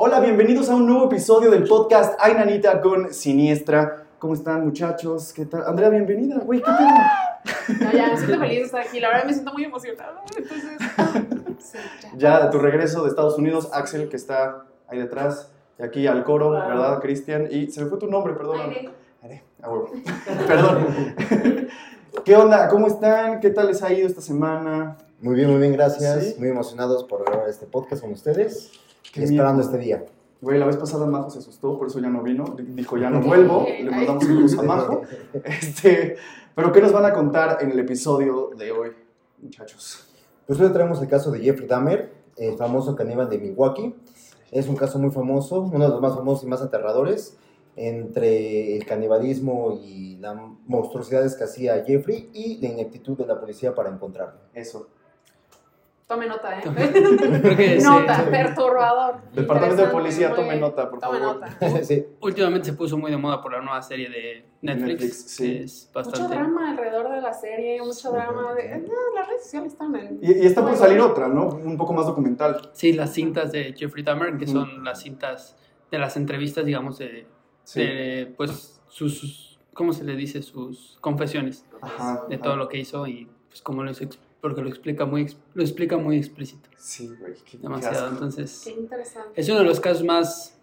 Hola, bienvenidos a un nuevo episodio del podcast Ay Nanita con Siniestra. ¿Cómo están, muchachos? ¿Qué tal? Andrea, bienvenida. Güey, ¿qué pedo? No, ya me siento feliz de estar aquí. La verdad me siento muy emocionada. Entonces, sí, Ya de tu regreso de Estados Unidos, Axel, que está ahí detrás, y aquí al coro, ¿verdad, Cristian? Y se me fue tu nombre, perdón. Aire. Aire, ah, huevo. Perdón. ¿Qué onda? ¿Cómo están? ¿Qué tal les ha ido esta semana? Muy bien, muy bien, gracias. Sí. Muy emocionados por grabar este podcast con ustedes. Qué esperando miedo. este día. Güey, la vez pasada Majo se asustó, por eso ya no vino. Dijo, ya no vuelvo. Le mandamos saludos a Majo. Este, pero, ¿qué nos van a contar en el episodio de hoy, muchachos? Pues hoy traemos el caso de Jeffrey Dahmer, el famoso caníbal de Milwaukee. Es un caso muy famoso, uno de los más famosos y más aterradores entre el canibalismo y las monstruosidades que hacía Jeffrey y la ineptitud de la policía para encontrarlo. Eso. Tome nota, ¿eh? Creo que nota, sí. perturbador. Departamento de Policía, tome bien. nota, por Tome favor. nota. sí. Últimamente se puso muy de moda por la nueva serie de Netflix, Netflix, sí. que es Mucho bastante... drama alrededor de la serie, mucho drama. De... No, las redes sociales están en. Y, y está por salir otra, ¿no? Un poco más documental. Sí, las cintas de Jeffrey Dahmer, que son las cintas de las entrevistas, digamos, de, Sí. de, pues, sus, sus- ¿cómo se le dice? Sus confesiones Ajá. de todo lo que hizo y, pues, como lo, ex- porque lo explica muy, lo explica muy explícito, Sí, güey. qué- qué demasiado. asco. Entonces, Qué interesante. Es uno de los casos más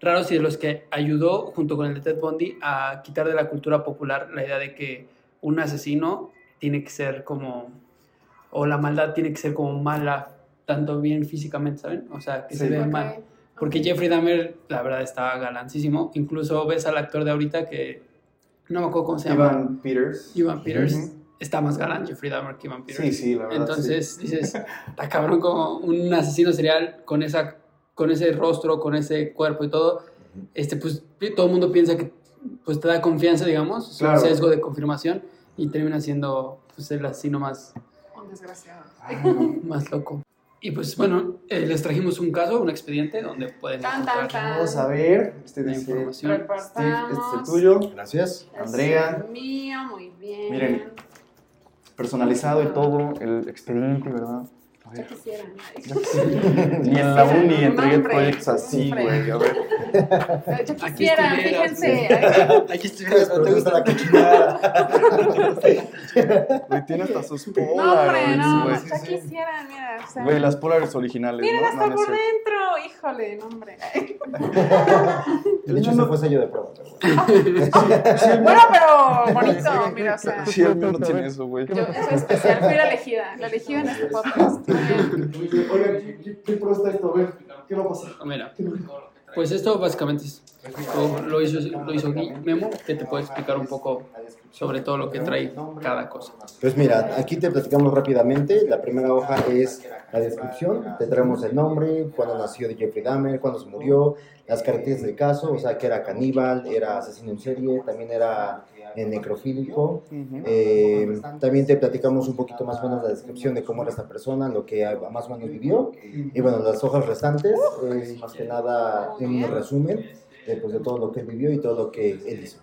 raros y de los que ayudó, junto con el de Ted Bundy, a quitar de la cultura popular la idea de que un asesino tiene que ser como, o la maldad tiene que ser como mala, tanto bien físicamente, ¿saben? O sea, que se Sí. ve Ok, mal. Porque. Jeffrey Dahmer, la verdad, está galancísimo. Incluso ves al actor de ahorita que, no me acuerdo cómo se llama, Ivan Peters. Ivan Peters. Está más galán Jeffrey Dahmer que Ivan Peters. Sí, sí, la verdad. Entonces dices, está cabrón como un asesino serial con esa con ese rostro, con ese cuerpo y todo. Este pues todo el mundo piensa que pues te da confianza, digamos, es Claro. un sesgo de confirmación y termina siendo pues el asesino más Un desgraciado. Ay, no. más loco. Y pues bueno, eh, les trajimos un caso, un expediente donde pueden Tan, tan, encontrar tan. Vamos a ver. Este dice. información. Steve, este es el tuyo. Gracias. Es Andrea. mío, muy bien. Miren. Personalizado y todo. El expediente, ¿verdad? Ya ver. quisiera. Ni en la uni entregué proyectos así, güey. A ver. Aquí quisiera, estuvieras. fíjense. Aquí Pero te gusta la cochinada. Güey, tiene hasta sus No, hombre, Polaroids, no, ya quisieran, mira. Güey, las Polaroids originales, miren hasta por dentro, híjole, no, hombre. De hecho, ese fue sello de prueba. Bueno, pero bonito, mira, o sea. Sí, el mío no tiene eso, güey. Yo soy especial, fui la elegida, la elegida en este podcast. Oigan, ¿qué, qué, qué prueba está esto? A ver, ¿qué va a pasar? Mira, pues esto básicamente es, lo, lo hizo, lo hizo Gui Memo, que te puede explicar un poco sobre todo lo que trae cada cosa. Pues mira, aquí te platicamos rápidamente. La primera hoja es la descripción. Te traemos el nombre, cuándo nació de Jeffrey Dahmer, cuándo se murió, las características del caso, o sea, que era caníbal, era asesino en serie, también era necrofílico. Eh, también te platicamos un poquito más o menos la descripción de cómo era esta persona, lo que más o menos vivió. Y bueno, las hojas restantes es más que nada un resumen de, pues, de todo lo que él vivió y todo lo que él hizo.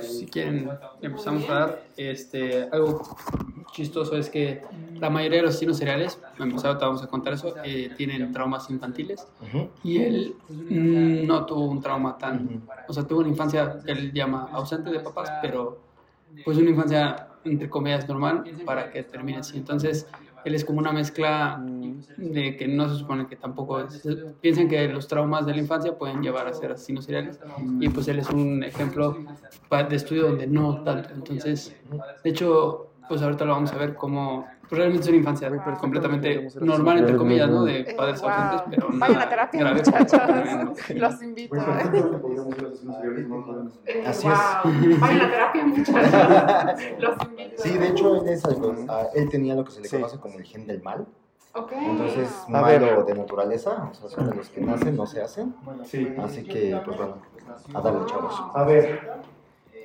Si quieren, empezamos a dar este, algo chistoso es que la mayoría de los asesinos seriales, empezado te vamos a contar eso, eh, tienen traumas infantiles Ujú. y él mm, no tuvo un trauma tan, o sea, tuvo una infancia que él llama ausente de papás, pero pues una infancia entre comillas normal para que termine así. Entonces, él es como una mezcla de que no se supone que tampoco es, piensan que los traumas de la infancia pueden llevar a ser asesinos seriales y pues él es un ejemplo de estudio donde no tanto. Entonces, de hecho, pues ahorita lo vamos a ver como pues realmente es una infancia completamente normal entre comillas, ¿no? De padres Wow. ausentes, pero Vayan nada a terapia, grave. muchachos. Los invito. No. Eh, Así wow. Vayan a terapia, muchachos. Los invito. Sí, de hecho, él, es algo- ah, él tenía lo que se le Sí. conoce como el gen del mal. Ok. Entonces, A ver. malo de naturaleza, o sea, son de los que nacen, no se hacen. Sí. Así que, pues bueno, a darle, chavos. A ver.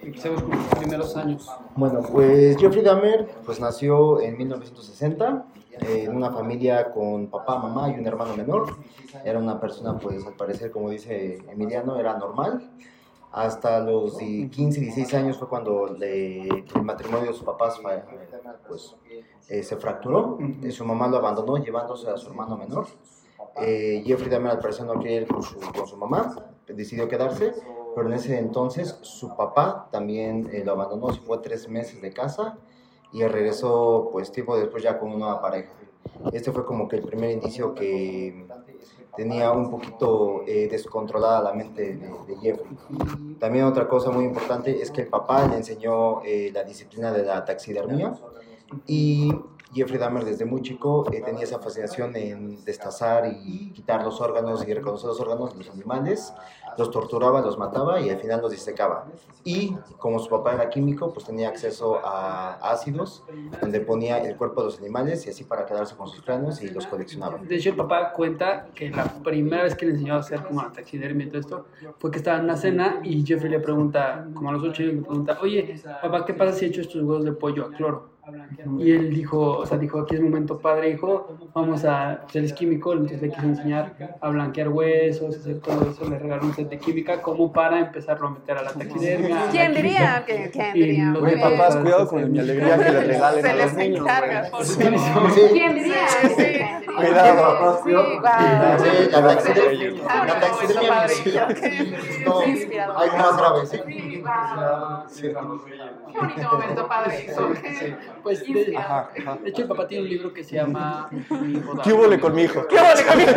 Empecemos con los primeros años. Bueno, pues Jeffrey Dahmer pues nació en 1960 eh, en una familia con papá, mamá y un hermano menor. Era una persona, pues al parecer, como dice Emiliano, era normal. Hasta los di- 15, 16 años fue cuando le- el matrimonio de sus papás pues, eh, se fracturó. Y su mamá lo abandonó llevándose a su hermano menor. Eh, Jeffrey Dahmer al parecer no quería ir con su, con su mamá, decidió quedarse, pero en ese entonces su papá también eh, lo abandonó, se fue tres meses de casa y regresó pues tiempo después ya con una nueva pareja. Este fue como que el primer indicio que tenía un poquito eh, descontrolada la mente de, de Jeffrey. También otra cosa muy importante es que el papá le enseñó eh, la disciplina de la taxidermia y Jeffrey Dahmer desde muy chico eh, tenía esa fascinación en destazar y quitar los órganos y reconocer los órganos de los animales, los torturaba, los mataba y al final los disecaba. Y como su papá era químico, pues tenía acceso a ácidos donde ponía el cuerpo de los animales y así para quedarse con sus cráneos y los coleccionaba. De hecho, el papá cuenta que la primera vez que le enseñó a hacer como la taxidermia y todo esto fue que estaba en una cena y Jeffrey le pregunta, como a los ocho años, le pregunta, oye, papá, ¿qué pasa si echo estos huevos de pollo a cloro? Y él dijo, o sea, dijo, aquí es momento padre, hijo, vamos a, pues él es químico, entonces le quiso enseñar a blanquear huesos, hacer todo eso, le regaló un set de química como para empezarlo a meter a la taxidermia. ¿Quién diría? que- ¿Quién diría? Pues, papás, cuidado con mi alegría que le regalen Se a los les niños. ¿Quién diría? Sí. Cuidado. Sí, guau. Sí, la taxidermia. La taxidermia. algo más grave, sí. Sí. Qué bonito momento, padre. eso. Pues de. Ajá, ajá. de hecho, el papá tiene un libro que se llama Mi hijo ¿Qué hubo con mi hijo? ¿Qué vale conmigo?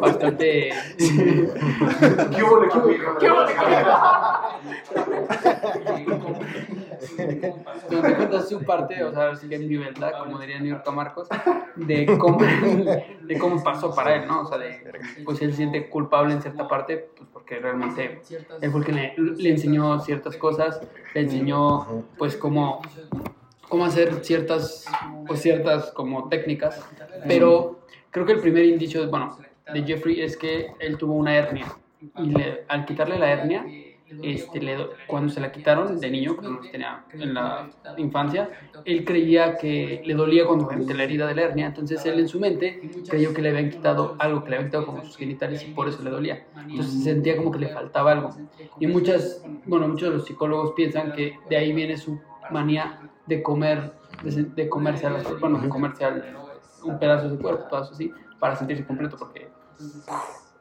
Bastante. ¿Qué hubo con mi hijo? ¿Qué vale conmigo? Donde cuenta su parte, o sea, sí que en mi verdad, como diría New York Marcos, de cómo, de cómo pasó para él, ¿no? O sea, de, pues él se siente culpable en cierta parte, pues porque realmente él fue el que le, le enseñó ciertas cosas, le enseñó, pues, cómo, cómo hacer ciertas, pues, ciertas como técnicas, pero creo que el primer indicio, bueno, de Jeffrey es que él tuvo una hernia, y le- al quitarle la hernia, este, le do- cuando se la quitaron de niño, cuando tenía en la infancia, él creía que le dolía cuando ante la herida de la hernia, entonces él en su mente creyó que le habían quitado algo, que le habían quitado como sus genitales y por eso le dolía. Entonces se sentía como que le faltaba algo. Y muchas, bueno, muchos de los psicólogos piensan que de ahí viene su manía de comer, de, de comerse a las, bueno, de comerse al- un pedazo de su cuerpo, pedazo así, para sentirse completo, porque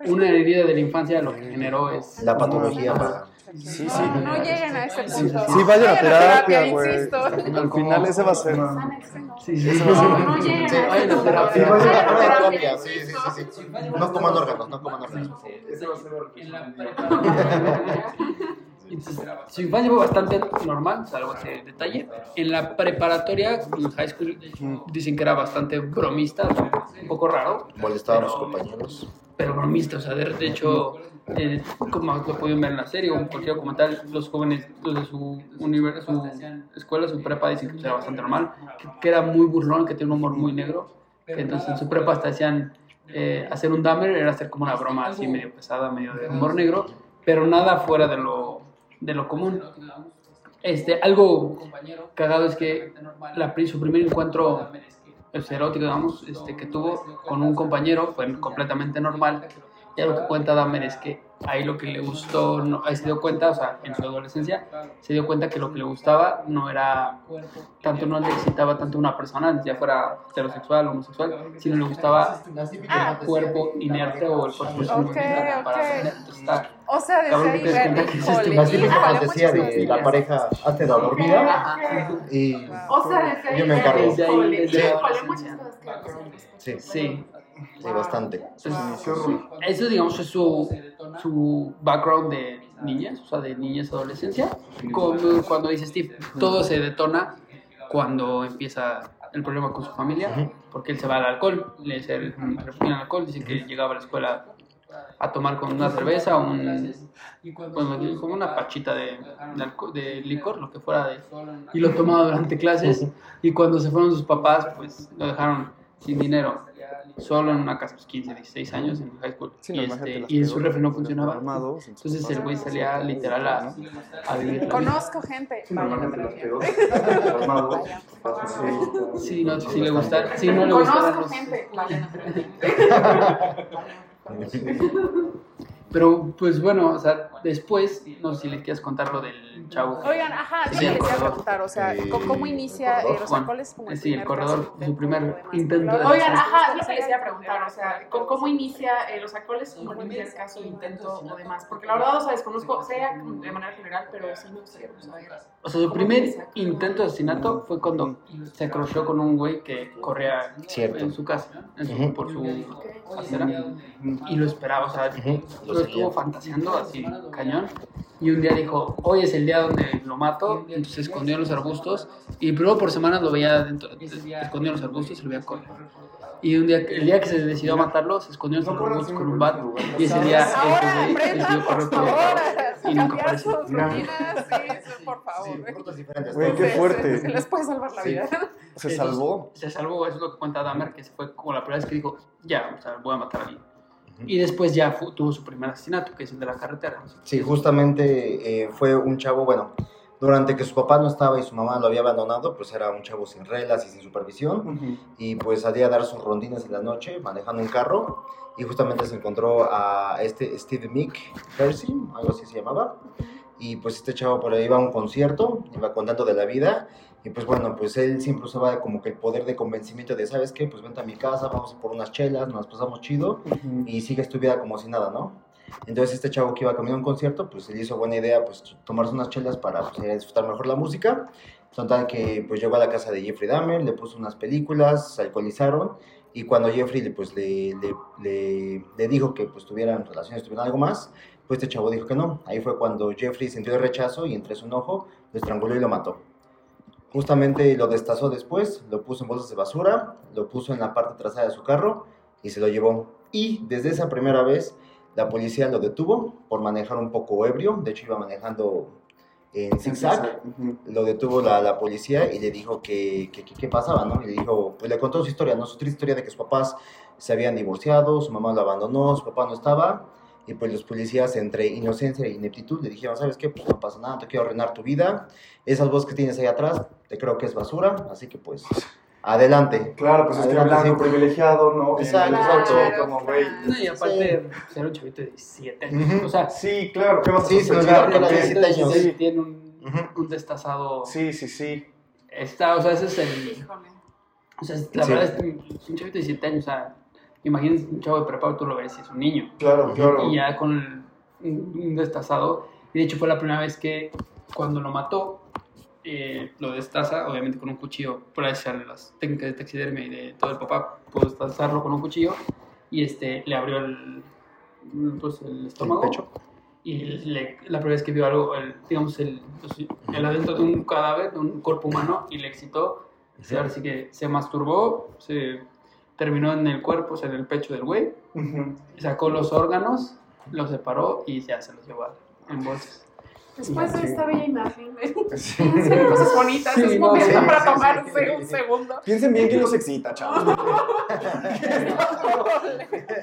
una herida de la infancia lo que generó es La patología. para... Sí, sí. No, no lleguen a ese punto. Sí, vayan a terapia, güey. Al final ese va a ser. Sí, sí, sí. va a ser- No, no lleguen Sí, a vayan ese a punto. terapia. Sí, vayan a a terapia, sí, sí, sí, sí. No coman órganos, no coman órganos. Entonces, su infancia fue bastante normal, salvo ese detalle. En la preparatoria, en high school, dicen que era bastante bromista, un poco raro, Molestaban a los compañeros. pero bromista. O sea, de, de hecho, como lo pueden ver en la serie o cualquier documental, los jóvenes, los de su, univer- su escuela, su prepa, dicen que era bastante normal, que, que era muy burlón, que tiene un humor muy negro. que entonces en su prepa hasta decían eh, hacer un Dahmer era hacer como una broma así medio pesada, medio de humor negro, pero nada fuera de lo, de lo común. Este, algo cagado es que la, su primer encuentro erótico, digamos, este, que tuvo con un compañero fue completamente normal. Y lo que cuenta Dahmer es que ahí lo que le gustó, no, ahí se dio cuenta, o sea, en su adolescencia, se dio cuenta que lo que le gustaba no era, tanto no le excitaba tanto una persona, ya fuera heterosexual o homosexual, sino le gustaba el cuerpo inerte o el cuerpo sin Ok, movimiento para ok. ascender. Entonces está, O sea, desde ahí ¿te das cuenta ver, que La típica híjole, fantasía de la costillas. pareja de la dormida y O sea, desde Yo me encargo. Desde ahí, desde que sí, sí. Sí, bastante. Eso, digamos, es su, su background de niñas, o sea, de niñas adolescencia. Como cuando dice Steve, todo se detona cuando empieza el problema con su familia, porque él se va al alcohol, le se refugio en el alcohol, dice que llegaba a la escuela a tomar con una cerveza, un, bueno, como una pachita de, de, alco- de licor, lo que fuera, de, y lo tomaba durante clases, y cuando se fueron sus papás, pues lo dejaron sin dinero, solo en una casa, pues 15, 16 años en high school, Sí, y, este, y su refri no funcionaba. armados, Entonces el güey salía literal a, a vivir. Conozco gente. Sí, no, si le gusta, si no le gustaran Conozco gente. Pero, pues bueno, o sea, después, no sé si les quieres contar lo del chavo. Oigan, ajá, Sí, les quería preguntar, o sea, Eh, ¿cómo, cómo inicia, corredor. eh, o sea, Juan. cuál es como el Sí, el primer corredor, caso, su primer intento de- Oigan, Oigan, ajá, lo que les iba a preguntar, o sea, ¿cómo, cómo inicia, eh, o sea, cuál es como el primer caso, intento o demás? Porque la verdad, o sea, desconozco, sea de manera general, pero sí me gustaría como saber. O sea, su ¿Cómo primer intento de asesinato fue cuando se crocheó con un güey que corría Cierto. en su casa, su- por su acera, y lo esperaba, o sea, lo estuvo fantaseando así, cañón. Y un día dijo, hoy es el día donde lo mato, entonces se escondió en los arbustos, y luego por semanas lo veía dentro, escondido en los arbustos y lo veía correr. Y un día, el día que se decidió a matarlo, se escondió en los arbustos con un bat, y ese día aprendan, decidió correr por el y nunca cambiar apareció. sus rutinas, sí, sí, por favor. Güey, qué fuerte. sí, les puede salvar la Sí. vida. Se salvó. Se salvó, eso es lo que cuenta Dahmer, que se fue como la primera vez que dijo, ya, o sea, voy a matar a alguien. Y después ya fu- tuvo su primer asesinato, que es el de la carretera. Sí, justamente eh, fue un chavo, bueno, durante que su papá no estaba y su mamá lo había abandonado, pues era un chavo sin reglas y sin supervisión. Ujú. Y pues salía a dar sus rondines en la noche manejando un carro. Y justamente se encontró a este Steve Mick Percy, algo así se llamaba. Y pues este chavo por ahí iba a un concierto, iba contando de la vida. Y pues bueno, pues él siempre usaba como que el poder de convencimiento de, ¿sabes qué? Pues vente a mi casa, vamos por unas chelas, nos pasamos chido Ujú. y sigues tu vida como si nada, ¿no? Entonces este chavo que iba camino a un concierto, pues le hizo buena idea pues tomarse unas chelas para pues, a disfrutar mejor la música. Total que pues llegó a la casa de Jeffrey Dahmer, le puso unas películas, se alcoholizaron y cuando Jeffrey pues, le, le, le- le dijo que pues tuvieran relaciones, tuvieran algo más, pues este chavo dijo que no. Ahí fue cuando Jeffrey sintió el rechazo y entre su enojo lo estranguló y lo mató. Justamente lo destazó después, lo puso en bolsas de basura, lo puso en la parte trasera de su carro y se lo llevó. Y desde esa primera vez la policía lo detuvo por manejar un poco ebrio, de hecho iba manejando en zigzag, lo detuvo la, la policía y le dijo que- qué pasaba, ¿no? Y le dijo, pues le contó su historia, ¿no? Su triste historia de que sus papás se habían divorciado, su mamá lo abandonó, su papá no estaba, y pues los policías entre inocencia e ineptitud le dijeron, ¿sabes qué? Pues no pasa nada, te quiero arruinar tu vida, esas voces que tienes ahí atrás, te creo que es basura, así que pues, adelante. Claro, pues es que Adelante, blanco, sí. privilegiado, ¿no? Exacto, foto, como, güey. No, y aparte, ser un chavito de 17 años. Ujú. O sea, Sí, claro, ¿qué vas a Sí, se olvidó que era ¿Qué? 17 años. Sí, tiene un, Ujú. un destazado. sí, sí, sí. Está, o sea, ese es el. Híjole. O sea, la Sí. verdad es que es un chavito de 17 años. O sea, imagínense un chavo de prepa, tú lo ves y es un niño. Claro, claro. Y ya con el- un, destazado. Y de hecho, fue la primera vez que cuando lo mató, eh, lo destaza, obviamente con un cuchillo, por ahí las técnicas de taxidermia y de todo el papá, pudo destazarlo con un cuchillo y este, le abrió el, pues, el estómago. pecho. Y le- la primera vez que vio algo, el, digamos, el, pues, el adentro de un cadáver, de un cuerpo humano, y le excitó. Y ahora sí que se masturbó, se terminó en el cuerpo, o sea, en el pecho del güey, sacó los órganos, los separó y ya se los llevó en bolsas. Después de esta bella imagen, ¿eh? Sí. Hacen cosas bonitas, Sí, es no, momento sí, para sí, sí, tomarse sí. un segundo. Piensen bien quién los excita, chavos.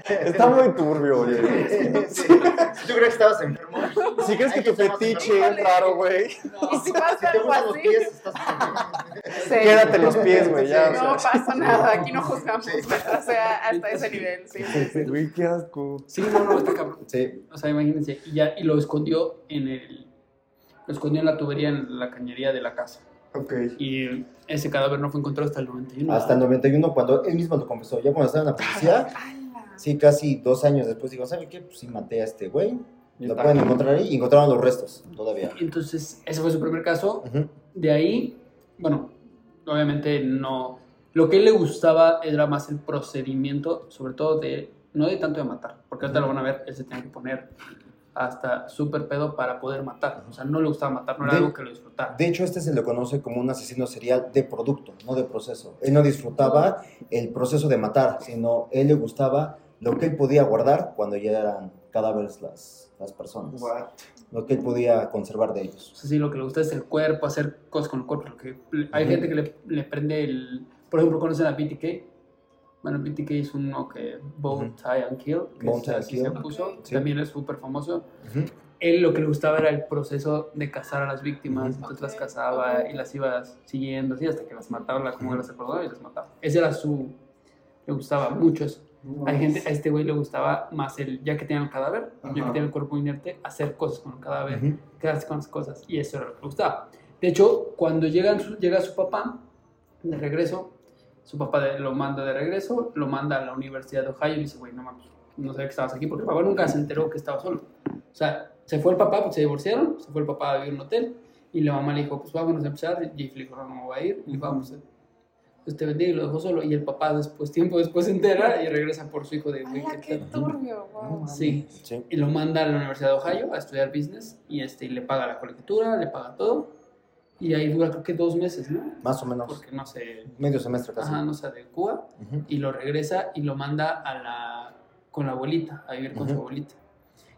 Está muy turbio, oye. Sí. ¿Tú crees que estabas enfermo? Si crees que tu fetiche es raro, güey, Y si pasa Si te algo gustan los así, pies, estás sí. quédate los pies, güey, ya. No pasa nada, aquí no juzgamos, o sea, hasta ese nivel, sí. Güey, qué asco. Sí, no, no, está cabrón. Sí. O sea, imagínense, y, ya, y lo escondió en el... Lo escondió en la tubería, en la cañería de la casa. Ok. Y ese cadáver no fue encontrado hasta el 91. Hasta el 91, cuando él mismo lo confesó, ya cuando estaba en la policía, sí, casi dos años después, digo, ¿sabe qué? Pues sí, maté a este güey. Lo pueden encontrar ahí y encontraron los restos todavía. Entonces, ese fue su primer caso. De ahí, bueno, obviamente no... Lo que a él le gustaba era más el procedimiento, sobre todo de... No de tanto de matar, porque ahorita lo van a ver, él se tiene que poner hasta súper pedo para poder matar. O sea, no le gustaba matar, no era De- algo que lo disfrutara. De hecho, este se le conoce como un asesino serial de producto, no de proceso. Él no disfrutaba el proceso de matar, sino él le gustaba lo que él podía guardar cuando ya eran cadáveres las, las personas. What? Lo que él podía conservar de ellos. O sea, sí, lo que le gusta es el cuerpo, hacer cosas con el cuerpo. lo que- hay gente que le, le prende el... Por ejemplo, ¿conocen a BTK? Bueno, BTK es uno que... Bone Ujú. Tie and Kill, que Bone es- Tie and así Kill. se puso. Ok. Sí. También es súper famoso. Ujú. Él lo que le gustaba era el proceso de cazar a las víctimas. Ujú. Entonces las cazaba y las iba siguiendo así hasta que las mataba, la- como que las acordaba y las mataba. Ese era su... Le gustaba mucho eso. Hay gente, a este güey le gustaba más el, ya que tenía el cadáver, ya que tenía el cuerpo inerte, hacer cosas con el cadáver, Ujú. quedarse con las cosas. Y eso era lo que le gustaba. De hecho, cuando llegan llega su papá de regreso, su papá de- lo manda de regreso, lo manda a la Universidad de Ohio y dice, güey, no mames, no sabía que estabas aquí, porque el papá nunca se enteró que estaba solo. O sea, se fue el papá, porque se divorciaron, se fue el papá a vivir en un hotel, y la mamá le dijo, pues vámonos a empezar, y le dijo, no, no me voy a ir, y le dijo, vamos, pues te bendiga, y lo dejó solo, y el papá después, tiempo después se entera, y regresa por su hijo de, güey, ¡Hala, qué tal?". turbio! Wow. Sí, Sí. y lo manda a la Universidad de Ohio a estudiar business y este, y le paga la colegiatura, le paga todo. Y ahí dura creo que dos meses, ¿no? Más o menos. Porque no se, Medio semestre casi. ajá, no se adecua Ujú. y lo regresa y lo manda a la, con la abuelita, a vivir con su Ujú. abuelita.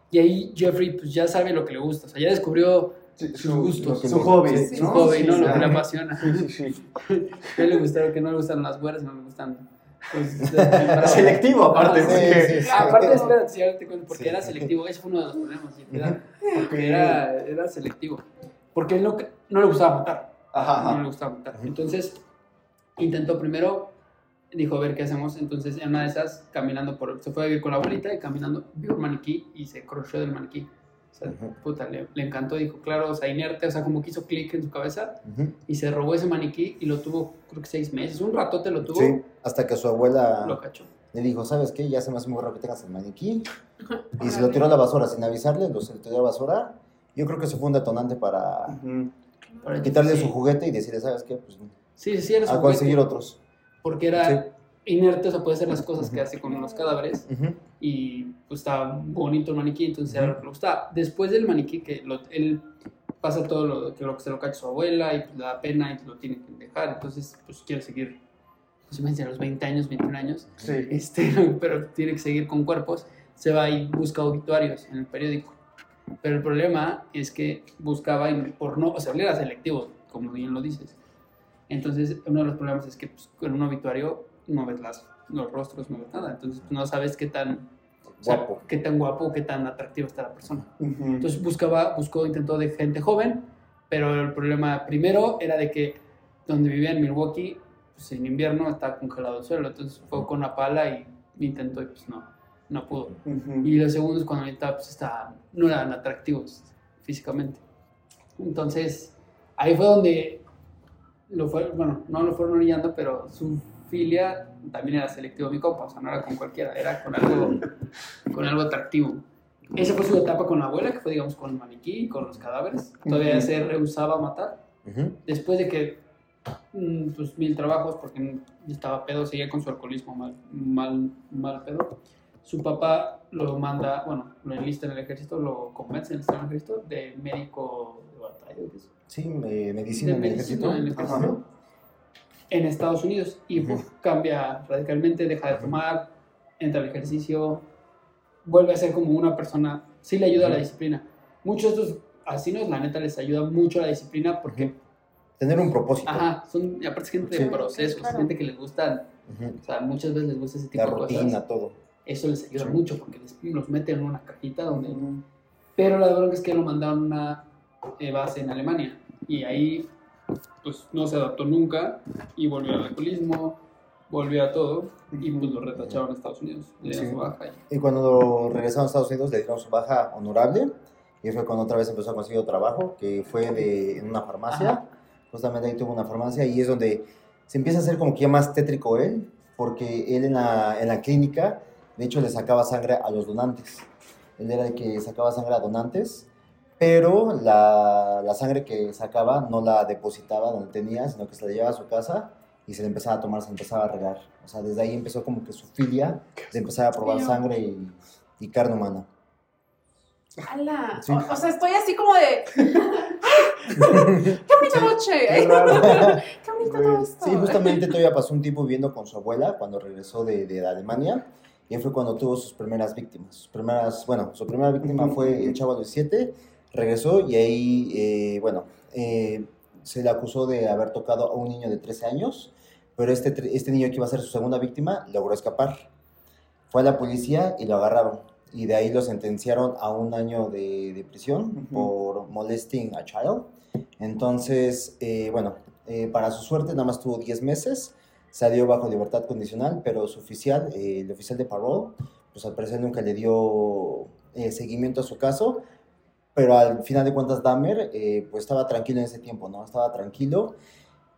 Y ahí Jeffrey pues ya sabe lo que le gusta, o sea, ya descubrió Sí, sus gustos, lo Su hobby, Sí, su ¿no? hobby, Sí, ¿no? Lo sí. que le apasiona. Sí, sí, sí. ¿Qué le gustaron? Que no le gustan las güeras, no le gustan... Pues, Selectivo, aparte. Ah, sí, sí, sí. Aparte, espérate, sí, ahora te cuento, porque Sí. era selectivo, ese fue uno de los problemas, sí, era, Ok. era, era selectivo, porque él no, no le gustaba matar, Ajá, no le ajá. gustaba matar, entonces intentó primero, dijo, a ver qué hacemos, entonces en una de esas, caminando por, se fue a vivir con la abuelita y caminando, vio un maniquí y se crocheó del maniquí, o sea, puta, le, le encantó, dijo, claro, o sea, inerte, o sea, como que hizo clic en su cabeza y se robó ese maniquí y lo tuvo, creo que seis meses, un ratote lo tuvo, Sí, hasta que su abuela lo cachó. le dijo, ¿sabes qué? Ya se me hace muy raro que tengas el maniquí. Y se lo tiró a la basura sin avisarle, lo se lo tiró a la basura. Yo creo que eso fue un detonante para quitarle sí. su juguete y decirle, ¿sabes qué? Pues Sí, a conseguir juguete. otros. porque era inerte, o sea, puede hacer las cosas que hace con los cadáveres y pues estaba bonito el maniquí, entonces era lo que le gustaba. Después del maniquí, que lo- él pasa todo lo que, lo que se lo cacha su abuela y pues, le da pena y lo tiene que dejar, entonces pues quiere seguir, pues imagínense, a los 20 años, 21 años, Sí. este, pero tiene que seguir con cuerpos, se va y busca obituarios en el periódico. Pero el problema es que buscaba y por no, o sea, él era selectivo, como bien lo dices. Entonces, uno de los problemas es que pues, con un obituario no ves las, los rostros, no ves nada. Entonces, pues, no sabes qué tan o sea, Guapo. qué tan guapo, qué tan atractivo está la persona. Entonces, buscaba, buscó, intentó de gente joven, pero el problema primero era de que donde vivía en Milwaukee, pues en invierno está congelado el suelo. Entonces, fue con una pala y intentó y pues no, no pudo. Ujú. Y los segundos cuando ahorita pues está, no eran atractivos físicamente. Entonces, ahí fue donde lo fue, bueno, no lo fueron orillando, pero su filia también era selectivo mi compa, o sea, no era con cualquiera, era con algo, con algo atractivo. Esa fue su etapa con la abuela, que fue, digamos, con el maniquí, con los cadáveres. Todavía Ujú. se rehusaba a matar. Ujú. Después de que, mm, pues, mil trabajos, porque estaba pedo, seguía con su alcoholismo mal, mal, mal pedo. Su papá lo manda, bueno, lo enlista en el ejército, lo convence en el ejército de médico de batalla, ¿qué es? Sí, eh, medicina de en el medicina ejército. en el Ajá. ejército, en Estados Unidos y uf, cambia radicalmente, deja de tomar, entra al ejercicio, vuelve a ser como una persona, sí le ayuda a la disciplina. Muchos de estos asesinos, la neta, les ayuda mucho a la disciplina porque, Ujú. Tener un propósito. ajá, son, y aparte es gente Sí. de procesos, Claro. gente que les gusta, o sea, muchas veces les gusta ese tipo La de cosas. rutina, todo. Eso les ayuda Sí. mucho porque les, los meten en una cajita donde pero la bronca es que lo mandaron a una eh, base en Alemania y ahí pues no se adaptó nunca y volvió al alcoholismo, volvió a todo y pues lo retacharon a Estados Unidos. Le dieron Sí. su baja y- Y cuando regresaron a Estados Unidos le dieron su baja honorable y fue cuando otra vez empezó a conseguir trabajo, que fue de, en una farmacia. Ajá. Justamente ahí tuvo una farmacia y es donde se empieza a hacer como que ya más tétrico él, porque él en la, en la clínica, de hecho, le sacaba sangre a los donantes. Él era el que sacaba sangre a donantes, pero la, la sangre que sacaba no la depositaba donde tenía, sino que se la llevaba a su casa y se le empezaba a tomar, se le empezaba a regar. O sea, desde ahí empezó como que su filia de empezar a probar sangre y, y carne humana. ¡Hala! Sí. O, o sea, estoy así como de. ¡Qué bonita noche! ¡Qué bonito todo esto! Sí, justamente todavía pasó un tiempo viviendo con su abuela cuando regresó de, de Alemania y ahí fue cuando tuvo sus primeras víctimas. Sus primeras, bueno, su primera víctima fue el chavo de los 7, regresó y ahí, eh, bueno, eh, se le acusó de haber tocado a un niño de 13 años, pero este, este niño que iba a ser su segunda víctima logró escapar. Fue a la policía y lo agarraron y de ahí lo sentenciaron a un año de, de prisión por molesting a child. Entonces, eh, bueno, para su suerte nada más tuvo 10 meses, salió bajo libertad condicional, pero su oficial, eh, el oficial de parole, pues al parecer nunca le dio eh, seguimiento a su caso, pero al final de cuentas Dahmer eh, pues estaba tranquilo en ese tiempo, ¿no? Estaba tranquilo,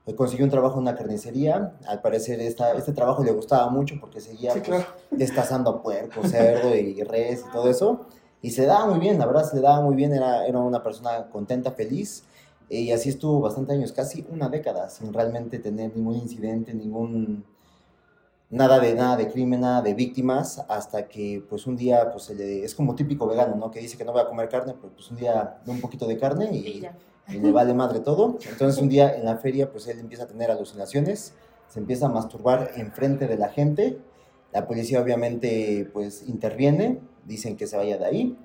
eh, consiguió un trabajo en una carnicería, al parecer esta, este trabajo le gustaba mucho porque seguía Sí, pues, claro. destazando a puerco, cerdo y res y todo eso, y se daba muy bien, la verdad se le daba muy bien, era, era una persona contenta, feliz, y así estuvo bastante años, casi una década, sin realmente tener ningún incidente, ningún nada de nada de crimen, nada de víctimas, hasta que pues un día pues se le, es como típico vegano, ¿no? Que dice que no va a comer carne, pero pues un día da un poquito de carne Y y, y le vale madre todo. Entonces un día en la feria pues él empieza a tener alucinaciones, se empieza a masturbar enfrente de la gente. La policía obviamente pues interviene, dicen que se vaya de ahí.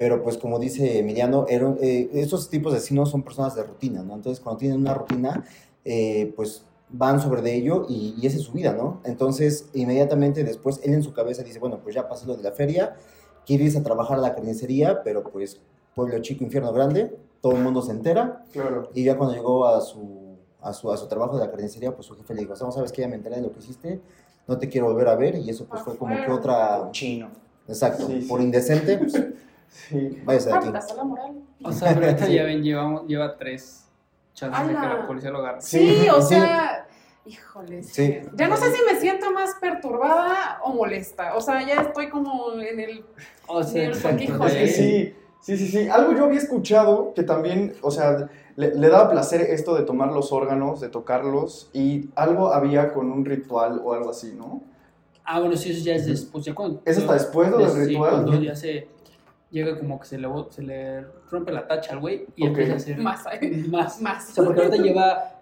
Pero pues como dice Emiliano, era- eh, estos tipos de asesinos son personas de rutina, ¿no? Entonces cuando tienen una rutina, eh, pues van sobre de ello y, y esa es su vida, ¿no? Entonces inmediatamente después él en su cabeza dice, bueno, pues ya pasé lo de la feria, quiere irse a trabajar a la carnicería, pero pues pueblo chico, infierno grande, todo el mundo se entera Claro. y ya cuando llegó a su, a su, a su trabajo de la carnicería, pues su jefe le dijo, "Samo, sabes que ya me enteré de lo que hiciste, no te quiero volver a ver y eso pues fue como que otra, Chino. exacto, Sí, sí. por indecente, pues Sí. váyase de aquí. Faltas a la moral. O sea, pero ahorita Sí. ya ven, llevamos, lleva tres chances de que la policía lo agarre. Sí, o Sí. sea, híjole. Sí. Ya no sé si me siento más perturbada o molesta. O sea, ya estoy como en el. O Sí, sea, el exacto. Que de- sí, sí, sí, sí. Algo yo había escuchado que también, o sea, le, le daba placer esto de tomar los órganos, de tocarlos, y algo había con un ritual o algo así, ¿no? Ah, bueno, sí, eso ya es después. Ya cuando, ¿Es hasta después del Sí, ritual? cuando ya se llega como que se le, se le rompe la tacha al güey y Ok. empieza a hacer Más. más. Más. O sea, porque ahorita lleva,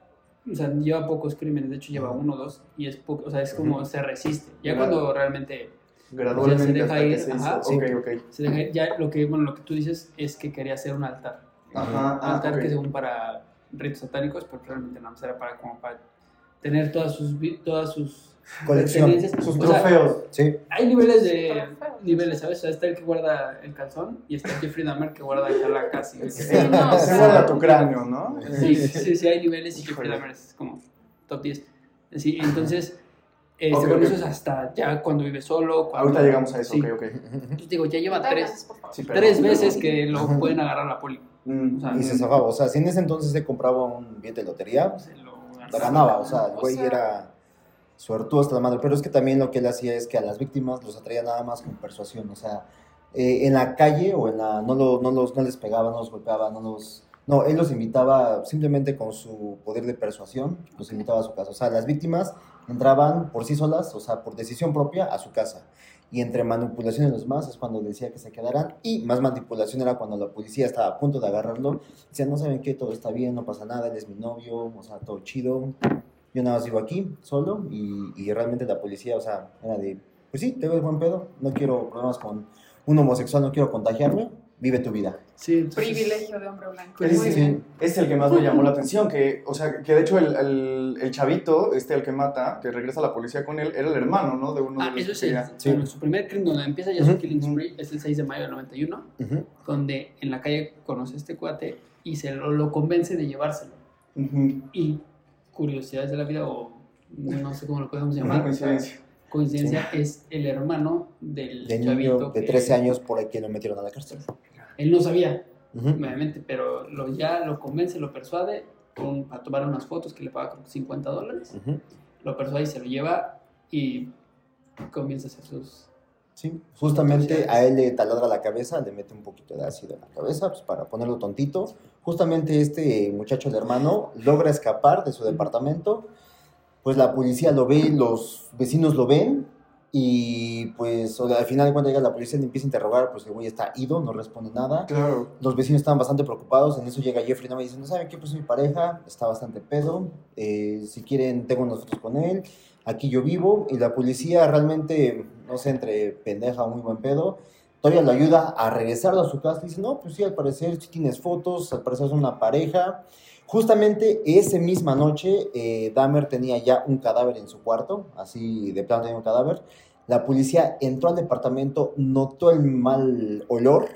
o sea, lleva pocos crímenes, de hecho lleva uno o dos y es poco, o sea, es como se resiste. Ya Claro. cuando realmente Gradualmente Ya se deja ir, se hizo. ajá. Ok, ok. se deja, ya lo que, bueno, lo que tú dices es que quería hacer un altar. Ajá, Un ah, altar ok. que según para ritos satánicos, pero realmente más era para como para tener todas sus todas sus Colección. Sus O sea, trofeos. Sí, hay niveles de Trofeos. niveles, ¿sabes? O sea, está el que guarda el calzón y está Jeffrey Dahmer que guarda acá la casa. y- Sí, no, o Se guarda tu cráneo, ¿no? Sí, sí, sí, hay niveles y Jeffrey. Dahmer es como top 10. Sí, entonces, eh, Ok, según ok. eso es hasta ya cuando vive solo. Cuando, Ahorita llegamos a eso, Sí. ok, ok. Entonces, digo, ya lleva tres. Sí, perdón, tres veces que lo pueden agarrar la poli. Mm. O sea, y se zafaba. O sea, si en ese entonces se compraba un billete de lotería, se lo ganaba. O sea, el O güey sea- era suertudo hasta la madre. Pero es que también lo que él hacía es que a las víctimas los atraía nada más con persuasión. O sea, eh, en la calle o en la. No, lo- no, los, no les pegaba, no los golpeaba, no los. No, él los invitaba simplemente con su poder de persuasión, los invitaba a su casa. O sea, las víctimas entraban por sí solas, o sea, por decisión propia, a su casa. Y entre manipulación y los más es cuando decía que se quedaran. Y más manipulación era cuando la policía estaba a punto de agarrarlo. Decían, no saben qué, todo está bien, no pasa nada, él es mi novio, o sea, todo chido. Yo nada más vivo aquí, solo. Y, y realmente la policía, o sea, era de, pues sí, te ves buen pedo, no quiero problemas con un homosexual, no quiero contagiarme, vive tu vida. Sí, entonces- Privilegio de hombre blanco. Pues Sí. Es el que más me llamó la atención, que, o sea, que de hecho el, el, el chavito, este el que mata, que regresa a la policía con él, era el hermano, ¿no? De uno Ah, de los eso es que el, ya- Sí. bueno, su primer crimen donde empieza ya su Ujú, killing ujú. spree es el 6 de mayo del 91, Ujú. donde en la calle conoce a este cuate y se lo, lo convence de llevárselo. Ujú. Y curiosidades de la vida, o no sé cómo lo podemos llamar, coincidencia. coincidencia, es el hermano del De chavito. niño de que 13 años por aquí lo metieron a la cárcel. Él no sabía, obviamente, pero lo, ya lo convence, lo persuade con- para tomar unas fotos que le paga creo que 50 dólares. Lo persuade y se lo lleva y comienza a hacer sus... Sí, justamente a él le taladra la cabeza, le mete un poquito de ácido en la cabeza pues, para ponerlo tontito. Justamente este muchacho, el hermano, logra escapar de su departamento. Pues la policía lo ve, los vecinos lo ven y pues al final cuentas llega la policía, le empieza a interrogar, pues el güey está ido, no responde nada. Claro. Los vecinos estaban bastante preocupados, en eso llega Jeffrey Dahmer y dice, no saben qué, pues es mi pareja, está bastante pedo, eh, si quieren tengo unas fotos con él, aquí yo vivo, y la policía realmente, no sé, entre pendeja o muy buen pedo, todavía lo ayuda a regresar a su casa, y dice, no, pues sí, al parecer tienes fotos, al parecer es una pareja. Justamente esa misma noche, eh, Dahmer tenía ya un cadáver en su cuarto, así de plano tenía un cadáver. La policía entró al departamento, notó el mal olor,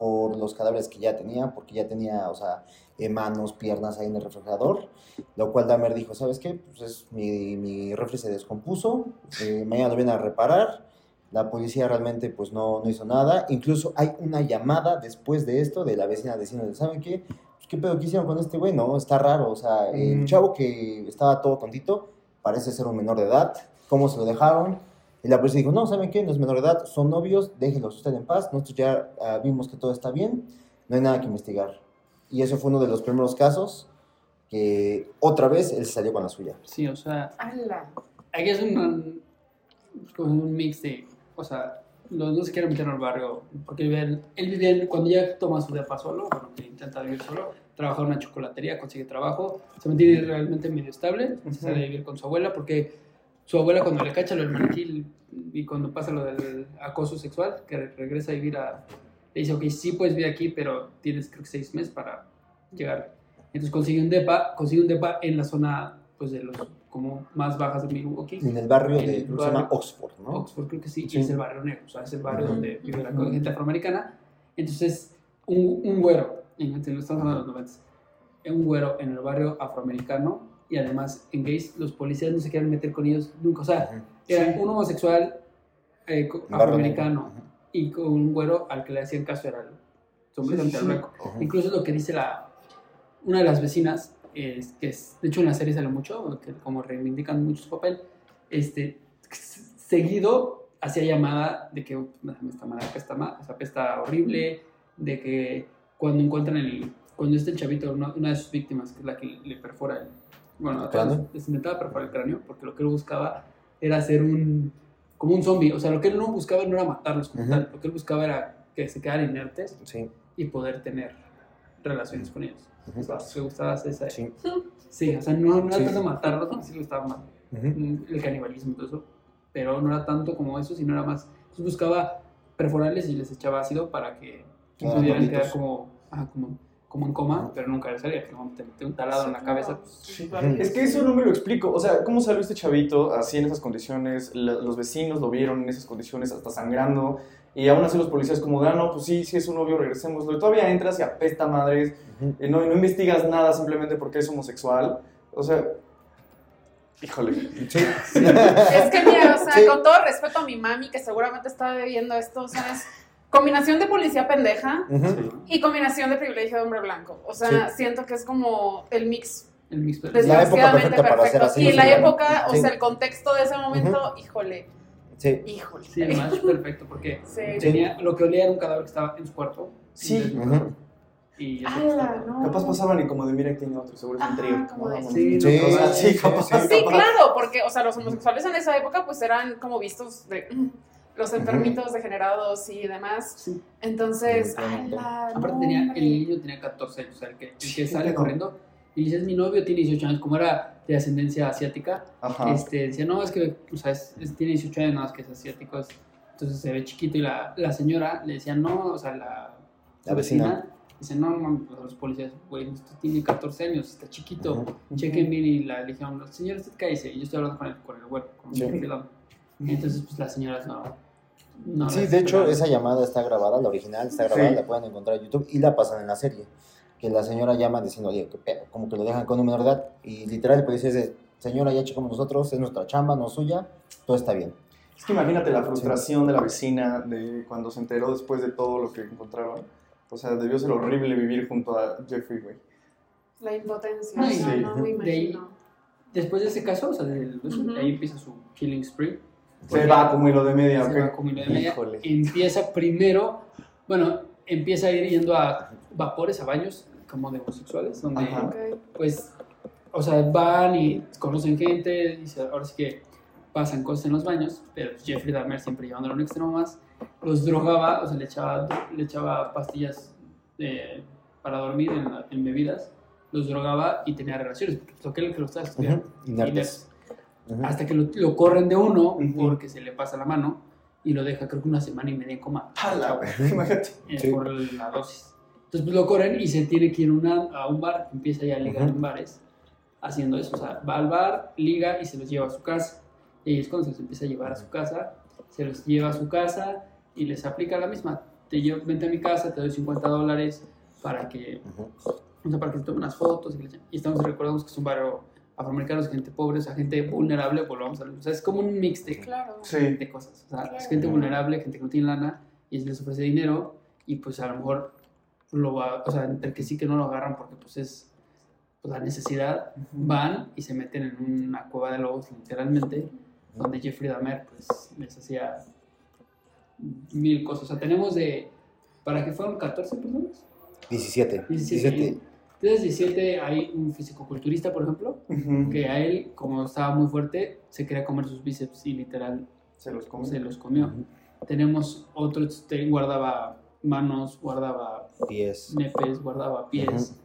por los cadáveres que ya tenía, porque ya tenía, o sea, eh, manos, piernas ahí en el refrigerador, lo cual Dahmer dijo, ¿sabes qué? Pues es, mi, mi refri se descompuso, eh, mañana lo vienen a reparar, la policía realmente pues no, no hizo nada, incluso hay una llamada después de esto de la vecina diciendo, ¿saben qué? Pues, ¿Qué pedo que hicieron con este güey? No, está raro, o sea, el Mm. chavo que estaba todo tontito parece ser un menor de edad, ¿cómo se lo dejaron? Y la policía dijo, no, ¿saben qué? No es menor de edad, son novios, déjenlos usted en paz, nosotros ya ah, vimos que todo está bien, no hay nada que investigar. Y eso fue uno de los primeros casos que otra vez él salió con la suya. Sí, o sea, ¡Hala! aquí es un, un- mix de, o sea, los dos se quieren meter al barrio, porque viven- él vivía, cuando ya toma su depa solo, bueno, que intenta vivir solo, trabaja en una chocolatería, consigue trabajo, se mantiene realmente medio estable, se sale a vivir con su abuela, porque su abuela cuando le cacha lo del maniquí y cuando pasa lo del acoso sexual, que re- regresa a vivir a... Le dice, ok, sí puedes vivir aquí, pero tienes creo que seis meses para llegar. Entonces consigue un depa, consigue un depa en la zona, pues, de los como más bajas de Milwaukee. En el barrio En de, el creo que se llama barrio. Oxford, ¿no? Oxford creo que sí, Sí. y es el barrio negro, o sea, es el barrio Ujú. donde vive la Ujú. gente afroamericana. Entonces, un, un güero, en, en- estamos hablando de los 90, un güero en el barrio afroamericano y además en gays, los policías no se quieren meter con ellos nunca, o sea, era un homosexual eh, afroamericano y con un güero al que le hacían caso era el completamente Sí, sí. Incluso lo que dice la, una de las vecinas, es que es, de hecho en la serie sale mucho, que como reivindican mucho su papel, este, seguido hacía llamada de que "Déjame esta madre apesta, ma- o sea, apesta horrible, de que cuando encuentran el, cuando está el chavito, una, una de sus víctimas, que es la que le perfora el, bueno, a todos ¿Cráneo? les intentaba perforar el cráneo, porque lo que él buscaba era hacer un, como un zombie, o sea, lo que él no buscaba no era matarlos como Ujú. tal, lo que él buscaba era que se quedaran inertes Sí, y poder tener relaciones con ellos. Ujú. O sea, le gustaba hacer esa... sí. Sí, o sea, no, no era Sí. tanto matarlos, sí más Ujú. mm, el canibalismo y todo eso, pero no era tanto como eso, sino era más... Entonces buscaba perforarles y les echaba ácido para que Quedaran pudieran quedar como, ajá, como, como en coma, pero nunca les salía, que te mete un talado en la cabeza, pues... Sí, Ujú. claro. Es que eso no me lo explico. O sea, ¿cómo salió este chavito así en esas condiciones? La- los vecinos lo vieron en esas condiciones, hasta sangrando. Y aún así los policías como, ah, no, pues sí, sí es un novio, regresémoslo. Y todavía entras y apesta madres. Y no, no investigas nada simplemente porque es homosexual. O sea, híjole. Sí. Es que mira, o sea, Sí. con todo respeto a mi mami, que seguramente está viendo esto, o sea, es combinación de policía pendeja y combinación de privilegio de hombre blanco. O sea, Sí. siento que es como el mix El mix La época perfecta para hacer perfecto. así, Y la sí. época, o sea, el contexto de ese momento, híjole, Sí. híjole. Sí, el match perfecto, porque Sí. tenía, lo que olía era un cadáver que estaba en su cuarto. Sí. Y eso ¡Hala, no! Capaz pasaban y como de mira, tiene otro, seguro es un trío. Sí, Sí, capaz. sí. Capaz. claro, porque, o sea, los homosexuales en esa época, pues eran como vistos de los enfermitos degenerados y demás. Sí. Entonces, Definitivamente. ¡ala, Aparte no, tenía, el niño tenía 14 años, o sea, el que, el que Sí, sale corriendo y dice, es mi novio, tiene 18 años, como era de ascendencia asiática, Ajá. este, decía, no, es que, o sea, es- es- tiene 18 años, nada más que es asiático, es- entonces se ve chiquito y la, la señora le decía, no, o sea, la, La vecina. dice, no, no, pues, los policías, güey, usted tiene 14 años, está chiquito, Ujú. chequen bien y la le dijeron, señor, usted cállese, y yo estoy hablando con el, con el güero, con Sí. el. Entonces, pues las señoras no... no Sí, de hecho, esa llamada está grabada, la original está grabada, Sí. la pueden encontrar en YouTube y la pasan en la serie. Que la señora llama diciendo, oye, qué pedo, como que lo dejan con un menor de edad. Y literal, el policía dice, señora, ya checamos nosotros, es nuestra chamba, no suya, todo está bien. Es que imagínate la frustración de la vecina de cuando se enteró después de todo lo que encontraron. O sea, debió ser horrible vivir junto a Jeffrey, güey. La impotencia, sí. no me De ahí- imagino. Después de ese caso, o sea, de, de eso, Ujú. ahí empieza su killing spree. Se va como hilo de media, Se va como hilo de media. Híjole. Empieza primero, bueno, empieza a ir yendo a vapores, a baños, como de homosexuales, donde, pues, o sea, van y conocen gente, y ahora sí que pasan cosas en los baños, pero Jeffrey Dahmer siempre llevándolo a un extremo más, los drogaba, o sea, le echaba, le echaba pastillas eh, para dormir en, en bebidas, los drogaba y tenía relaciones, porque pues, lo que lo estaba estudiando. Ujú, Ujú. hasta que lo, lo corren de uno Ujú. porque se le pasa la mano y lo deja creo que una semana y media en coma güey. Imagínate. eh, Sí. por la dosis. Entonces pues lo corren y se tiene que ir una- a un bar, empieza ya a ligar Ujú. en bares haciendo eso, o sea, va al bar, liga y se los lleva a su casa. Y ahí es cuando se los empieza a llevar a su casa, se los lleva a su casa y les aplica la misma. te llevo, vente a mi casa, te doy 50 dólares para que, Ujú. o sea, para que te tomen unas fotos. Y, y estamos, recordamos que es un barrio afroamericano, es gente pobre, o sea, gente vulnerable, volvamos a O sea, es como un mix de, Claro. Sí. de cosas. O sea, es gente vulnerable, gente que no tiene lana y les ofrece dinero y pues a lo mejor lo va, o sea, entre que sí que no lo agarran porque pues es pues, la necesidad, van y se meten en una cueva de lobos literalmente, donde Jeffrey Dahmer pues les hacía mil cosas. O sea, tenemos de, ¿para qué fueron 14 personas? 17. 17. 17. Esas 17 hay un fisicoculturista, por ejemplo, Ujú. que a él, como estaba muy fuerte, se quería comer sus bíceps y literal Se los come. se los comió. Tenemos otro, este, guardaba manos, guardaba 10. nepes, guardaba pies.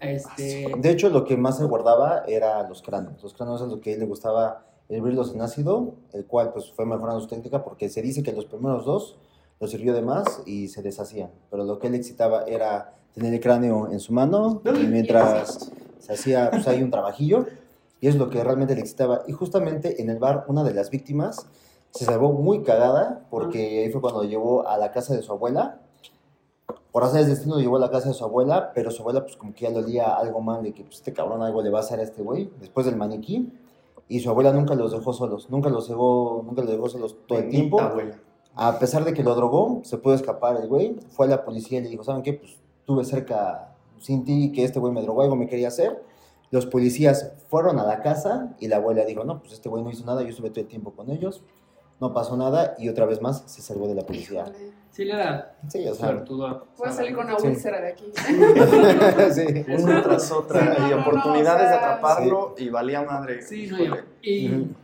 Este, De hecho, lo que más se guardaba era los cráneos. Los cráneos es lo que a él le gustaba hervirlos en ácido, el cual pues fue mejorando su técnica porque se dice que los primeros dos los sirvió de más y se deshacían. Pero lo que él excitaba era tener el cráneo en su mano y mientras se hacía, pues hay un trabajillo y es lo que realmente le excitaba. Y justamente en el bar, una de las víctimas se salvó muy cagada porque ahí fue cuando lo llevó a la casa de su abuela. Por hacer el destino lo llevó a la casa de su abuela, pero su abuela pues como que ya le olía algo mal de que pues, este cabrón algo le va a hacer a este güey después del maniquí. Y su abuela nunca los dejó solos, nunca los dejó, nunca los dejó solos todo el tiempo. Abuela. A pesar de que lo drogó, se pudo escapar el güey. Fue a la policía y le dijo, ¿saben qué? Pues tuve cerca sin ti que este güey me drogó, algo me quería hacer. Los policías fueron a la casa y la abuela dijo, no, pues este güey no hizo nada, yo estuve todo el tiempo con ellos, no pasó nada y otra vez más se salvó de la policía. Sí, le era Sí, o sea. Voy a salir con una Sí. úlcera de aquí. sí. Una tras otra. Sí, no, y no, no, oportunidades o sea, de atraparlo y valía madre. Sí, no, y, y,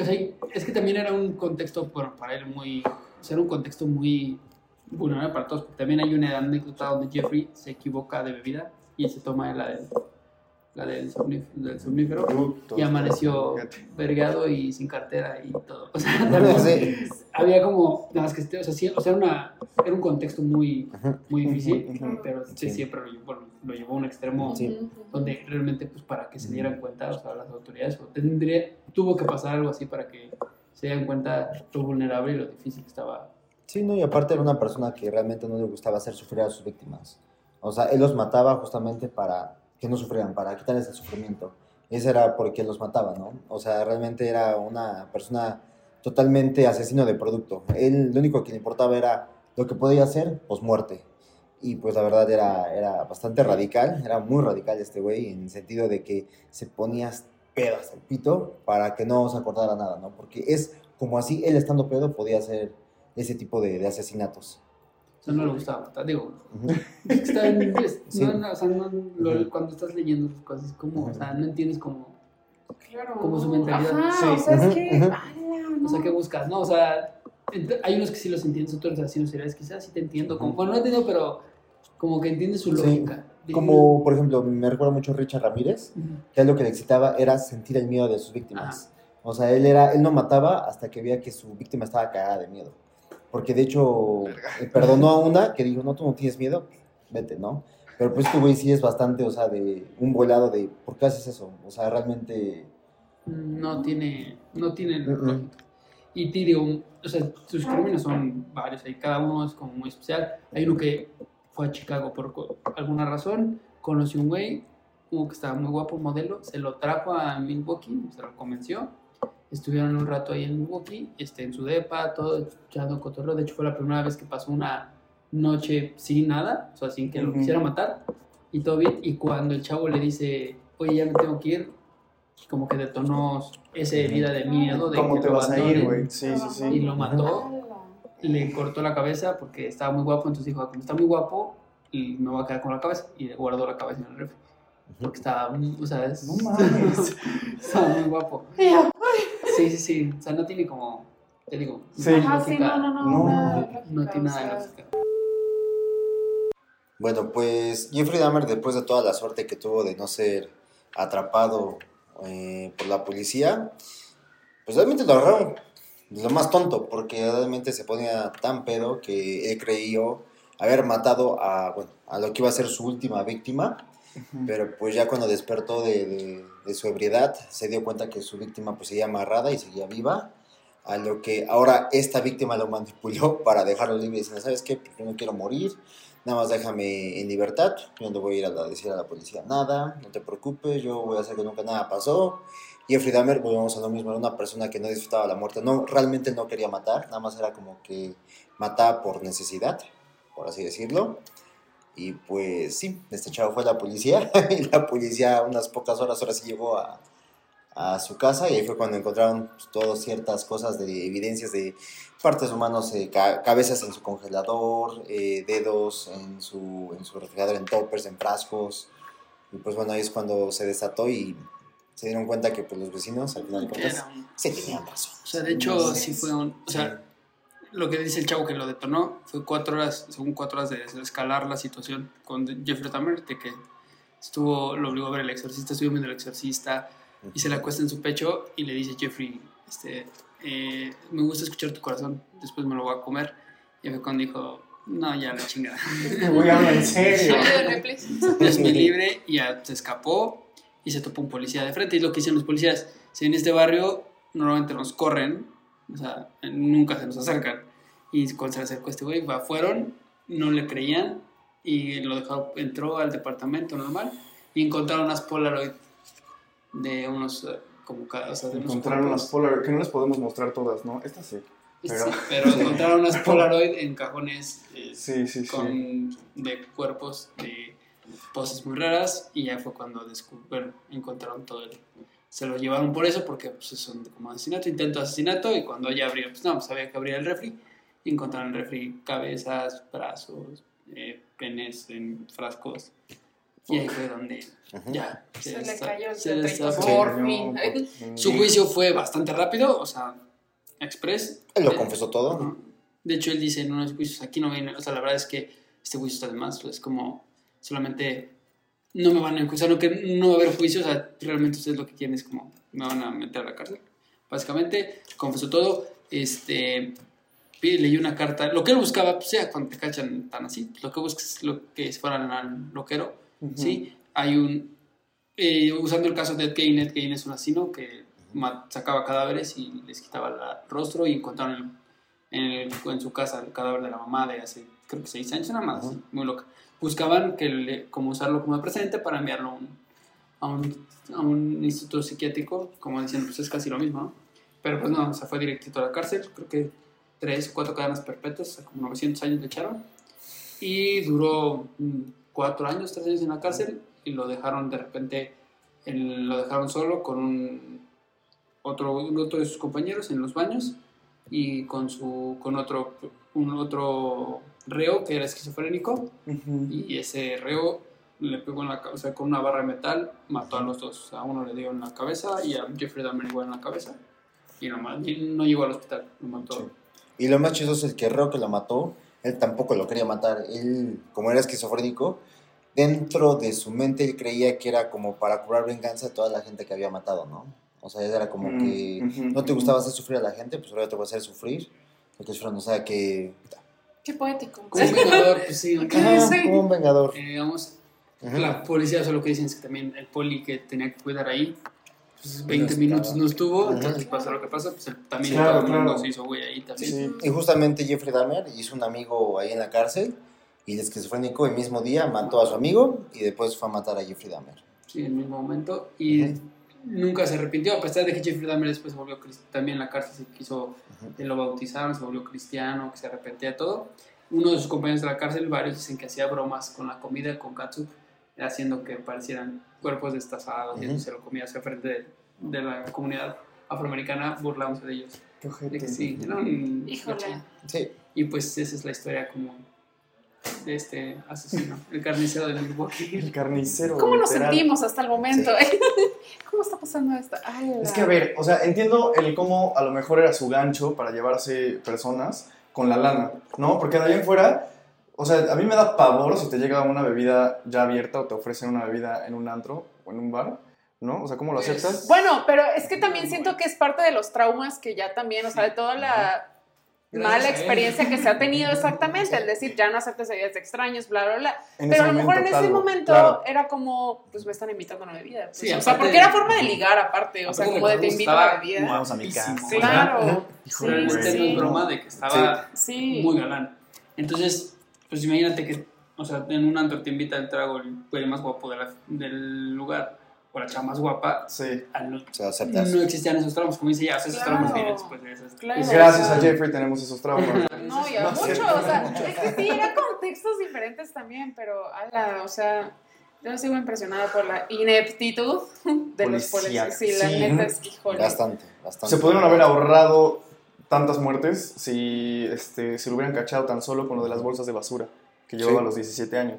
o sea, es que también era un contexto bueno, para él muy, o un contexto muy vulnerable para todos. También hay una anécdota donde Jeffrey se equivoca de bebida y se toma la del, la del, somníf- del somnífero Bruto. y amaneció vergado y sin cartera y todo. O sea, también Sí. había como, nada más que, este- o sea, sí, o sea era, una, era un contexto muy, muy difícil, pero sí, Sí. siempre lo llevó, lo llevó a un extremo Sí. donde realmente pues para que se dieran cuenta, o sea, las autoridades, o tendría, tuvo que pasar algo así para que se dieran cuenta lo vulnerable y lo difícil que estaba. Sí, no, y aparte era una persona que realmente no le gustaba hacer sufrir a sus víctimas. O sea, él los mataba justamente para que no sufrieran, para quitarles el sufrimiento. Ese era porque los mataba, ¿no? O sea, realmente era una persona totalmente asesino de producto. Él lo único que le importaba era lo que podía hacer, pues muerte. Y pues la verdad era, era bastante radical, era muy radical este güey, en el sentido de que se ponía pedo hasta el pito para que no se acordara nada, ¿no? Porque es como así, él estando pedo podía hacer ese tipo de, de asesinatos. Sea, no le gustaba matar. Digo, Ujú. es que está en- Sí. no, no, o sea, no- lo- Ujú. cuando estás leyendo sus cosas, es como, o sea, no entiendes como, Claro. Como su mentalidad. Ajá, Sí. o sea, es Ujú, que. ujú. ala, o sea, no. ¿qué buscas? No, o sea, ent- hay unos que sí los entiendes, otros asesinos seriales, quizás sí te entiendo. Como, bueno, no entiendo, pero como que entiendes su lógica. Como, por ejemplo, me recuerda mucho a Richard Ramírez, que a él lo que le excitaba era sentir el miedo de sus víctimas. O sea, él, era, él no mataba hasta que veía que su víctima estaba cagada de miedo. Porque de hecho, eh, perdonó a una que dijo, no, tú no tienes miedo, vete, ¿no? Pero pues este güey sí es bastante, o sea, de un volado de, ¿por qué haces eso? O sea, realmente... no tiene, no tiene mm. lógica. Y te digo, o sea, sus crímenes son varios, y cada uno es como muy especial. Hay uno que fue a Chicago por alguna razón, conoció un güey, uno que estaba muy guapo, modelo, se lo trajo a Milwaukee, se lo convenció. Estuvieron un rato ahí en Milwaukee, este, en su depa, todo echando cotorreo. De hecho, fue la primera vez que pasó una noche sin nada, o sea, sin que lo Ujú. quisiera matar, y todo bien. Y cuando el chavo le dice, oye, ya me tengo que ir, como que detonó esa herida de miedo. De ¿Cómo que te lo vas a ir, güey? Sí, sí, Y sí. lo mató, le cortó la cabeza porque estaba muy guapo, entonces dijo, "Ah, como está muy guapo, y me voy a quedar con la cabeza. Y le guardó la cabeza en el refri. Porque estaba, o sea, es- No mames. estaba muy guapo. Sí, sí, sí. O sea, no tiene como, te digo, Sí. Ajá, sí, lógica. no, no, no. No. lógica, No tiene nada de lógica. Bueno, pues Jeffrey Dahmer, después de toda la suerte que tuvo de no ser atrapado eh, por la policía, pues realmente lo agarraron lo más tonto, porque realmente se ponía tan pedo que él creyó haber matado a, bueno, a lo que iba a ser su última víctima, pero pues ya cuando despertó de, de- de su ebriedad, se dio cuenta que su víctima pues seguía amarrada y seguía viva. A lo que ahora esta víctima lo manipuló para dejarlo libre y decirle, ¿sabes qué? Yo no quiero morir, nada más déjame en libertad, yo no voy a ir a decir a la policía nada, no te preocupes, yo voy a hacer que nunca nada pasó. Jeffrey Dahmer, volvemos a lo mismo, era una persona que no disfrutaba la muerte, no, realmente no quería matar, nada más era como que mataba por necesidad, por así decirlo. Y pues sí, este chavo fue la policía y la policía unas pocas horas ahora sí llegó a, a su casa y ahí fue cuando encontraron pues, todas ciertas cosas de evidencias de partes humanas, eh, ca- cabezas en su congelador, eh, dedos en su, en su refrigerador, en toppers, en frascos. Y pues bueno, ahí es cuando se desató y se dieron cuenta que pues los vecinos al final de cuentas sí tenían razón. O sea, de hecho, Sí. sí fue un. O sea, lo que dice el chavo que lo detonó fue cuatro horas, según cuatro horas de escalar la situación con Jeffrey Dahmer, de que estuvo, lo obligó a ver el exorcista, estuvo viendo el exorcista y se le acuesta en su pecho y le dice Jeffrey, este, eh, me gusta escuchar tu corazón, después me lo voy a comer. Y fue cuando dijo, no, ya la chingada. Voy a hablar en serio. Es mi libre y ya se escapó y se topó un policía de frente. Y es lo que dicen los policías. Si en este barrio normalmente nos corren, o sea, nunca se nos acercan. Y cuando se le acercó este güey, fueron, no le creían y lo dejó, entró al departamento normal y encontraron unas Polaroid de unos, eh, como o sea, de unos Encontraron cuerpos. las Polaroid, que no les podemos mostrar todas, ¿no? Esta sí. Pero- Sí, pero encontraron unas Polaroid en cajones eh, Sí, sí, sí. con, de cuerpos de poses muy raras y ya fue cuando descub- bueno, encontraron todo el... Se lo llevaron por eso porque pues, son como asesinato, intento de asesinato y cuando ya abrieron, pues no, pues había que abrir el refri encontraron refri cabezas, brazos, eh, penes en frascos y ahí fue donde ya Se le desta- cayó el se destapó. Por fin. no. Su juicio fue bastante rápido, o sea, express. Él lo Eh, confesó todo. De hecho, él dice en unos juicios, aquí no viene, o sea, la verdad es que este juicio está de más, es como solamente no me van a enjuiciar, no, que no va a haber juicio, o sea, realmente ustedes lo que quieren es como me van a meter a la cárcel. Básicamente, confesó todo, este, leyó una carta, lo que él buscaba, pues ya cuando te cachan tan así, pues, lo que buscas es lo que se fueran al loquero, Ujú. ¿sí? Hay un, eh, usando el caso de Ed Gein, Ed Gein es un asesino que sacaba cadáveres y les quitaba el rostro y encontraron en, el- en su casa el cadáver de la mamá de hace, creo que seis años, nada más, Ujú. muy loca. Buscaban que le- como usarlo como presente para enviarlo a un, a un, a un instituto psiquiátrico, como diciendo, pues es casi lo mismo, ¿no? Pero pues no, o sea, fue directito a la cárcel, creo que tres cuatro cadenas perpetuas, como 900 años le echaron. Y duró mm, cuatro años, tres años en la cárcel y lo dejaron de repente, lo dejaron solo con un, otro, otro de sus compañeros en los baños y con, su, con otro, un otro reo que era esquizofrénico Ujú. y ese reo le pegó en la cabeza, con una barra de metal, mató a los dos. A uno le dio en la cabeza y a Jeffrey Dahmer igual en la cabeza. Y no, ma- y no llegó al hospital, lo mató. Sí. Y lo más chistoso es que que lo mató, él tampoco lo quería matar. Él, como era esquizofrénico, dentro de su mente él creía que era como para cobrar venganza a toda la gente que había matado, ¿no? O sea, era como Mm, que no te gustaba hacer sufrir a la gente, pues ahora te voy a hacer sufrir. Porque es o sea, que... Qué poético. Como un vengador, pues sí. Ajá, sí. como un vengador. Eh, digamos, Ujú. la policía solo que dicen es que también el poli que tenía que cuidar ahí, pues 20 estaba. minutos no estuvo, entonces pasó lo que pasó, pues él también Claro, todo el mundo claro. se hizo güey ahí también. Sí. Y justamente Jeffrey Dahmer hizo un amigo ahí en la cárcel y el esquizofrénico el mismo día mató a su amigo y después fue a matar a Jeffrey Dahmer. Sí, en el mismo momento. Y nunca se arrepintió, a pesar de que Jeffrey Dahmer después se volvió también en la cárcel, se quiso, lo bautizaron, se volvió cristiano, que se arrepentía de todo. Uno de sus compañeros de la cárcel, varios dicen que hacía bromas con la comida, con katsup, haciendo que parecieran cuerpos destazados y Ujú. se lo comía hacia frente de, de la comunidad afroamericana, burlándose de ellos. Qué De que sí, era un- Híjole. Sí, Y pues esa es la historia como de este asesino, el carnicero de Milwaukee. El carnicero. ¿Cómo nos literal. sentimos hasta el momento? ¿Cómo está pasando esto? Ay, la- Es que a ver, o sea, entiendo el cómo a lo mejor era su gancho para llevarse personas con la lana, ¿no? Porque de ahí en fuera, o sea, a mí me da pavor si te llega una bebida ya abierta o te ofrecen una bebida en un antro o en un bar, ¿no? O sea, ¿cómo lo Pues, aceptas? Bueno, pero es que también siento que es parte de los traumas que ya también, o sea, de toda la... Gracias mala experiencia que se ha tenido exactamente, el decir ya no aceptes ideas de extraños, bla, bla, bla. En Pero a lo mejor en ese momento claro. era como, pues me están invitando a una bebida. pues, Sí, o sea, porque era forma de ligar aparte, o sea, como de te invito a la bebida. Vamos a mi casa. Sí, Claro. Hijo Sí, sí, no sí. es broma de que estaba Sí. muy galán. Entonces, pues imagínate que, o sea, en un antro te invita el trago el güey más guapo de la- del lugar o la chava más guapa. Sí. al no, O sea, aceptas. no existían esos tramos, como dice ya, o sea, esos Claro. tramos vienen después de esas. Claro. Gracias a Jeffrey tenemos esos traumas. No, y a No mucho, sé. o sea, es que sí, eran contextos diferentes también, pero, ala, o sea, yo sigo impresionada por la ineptitud de los Policía. policías. Sí, la Sí. neta es, híjole. Bastante, bastante. Se pudieron haber ahorrado tantas muertes si este, se lo hubieran cachado tan solo con lo de las bolsas de basura que llevaba Sí. a los 17 años.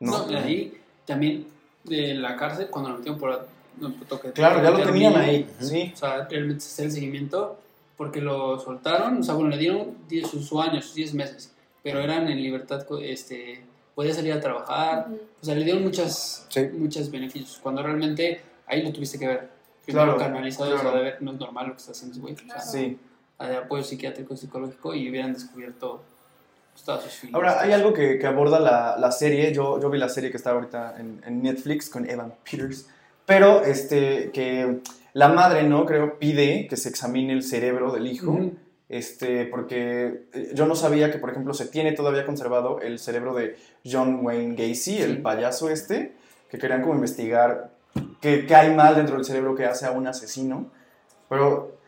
No. No, y ahí también de la cárcel, cuando lo metieron por no, toque. Claro, ya lo tenían ahí. Sí. O sea, realmente hacer el seguimiento porque lo soltaron, o sea, bueno, le dieron 10, sus su años, sus 10 meses, pero eran en libertad, este, podía salir a trabajar, o sea, le dieron muchas, Sí. muchos beneficios, cuando realmente ahí lo tuviste que ver. Primero Claro, canalizado, o claro. sea, de ver, no es normal lo que está haciendo ese güey. O sea, Sí. de apoyo psiquiátrico, psicológico y hubieran descubierto Ahora, hay algo que, que aborda la, la serie. Yo, yo vi la serie que está ahorita en, en Netflix con Evan Peters. Pero este, que la madre, ¿no? Creo, pide que se examine el cerebro del hijo. Este, porque eh, yo no sabía que, por ejemplo, se tiene todavía conservado el cerebro de John Wayne Gacy, el payaso este, que querían como investigar qué, qué hay mal dentro del cerebro que hace a un asesino. Pero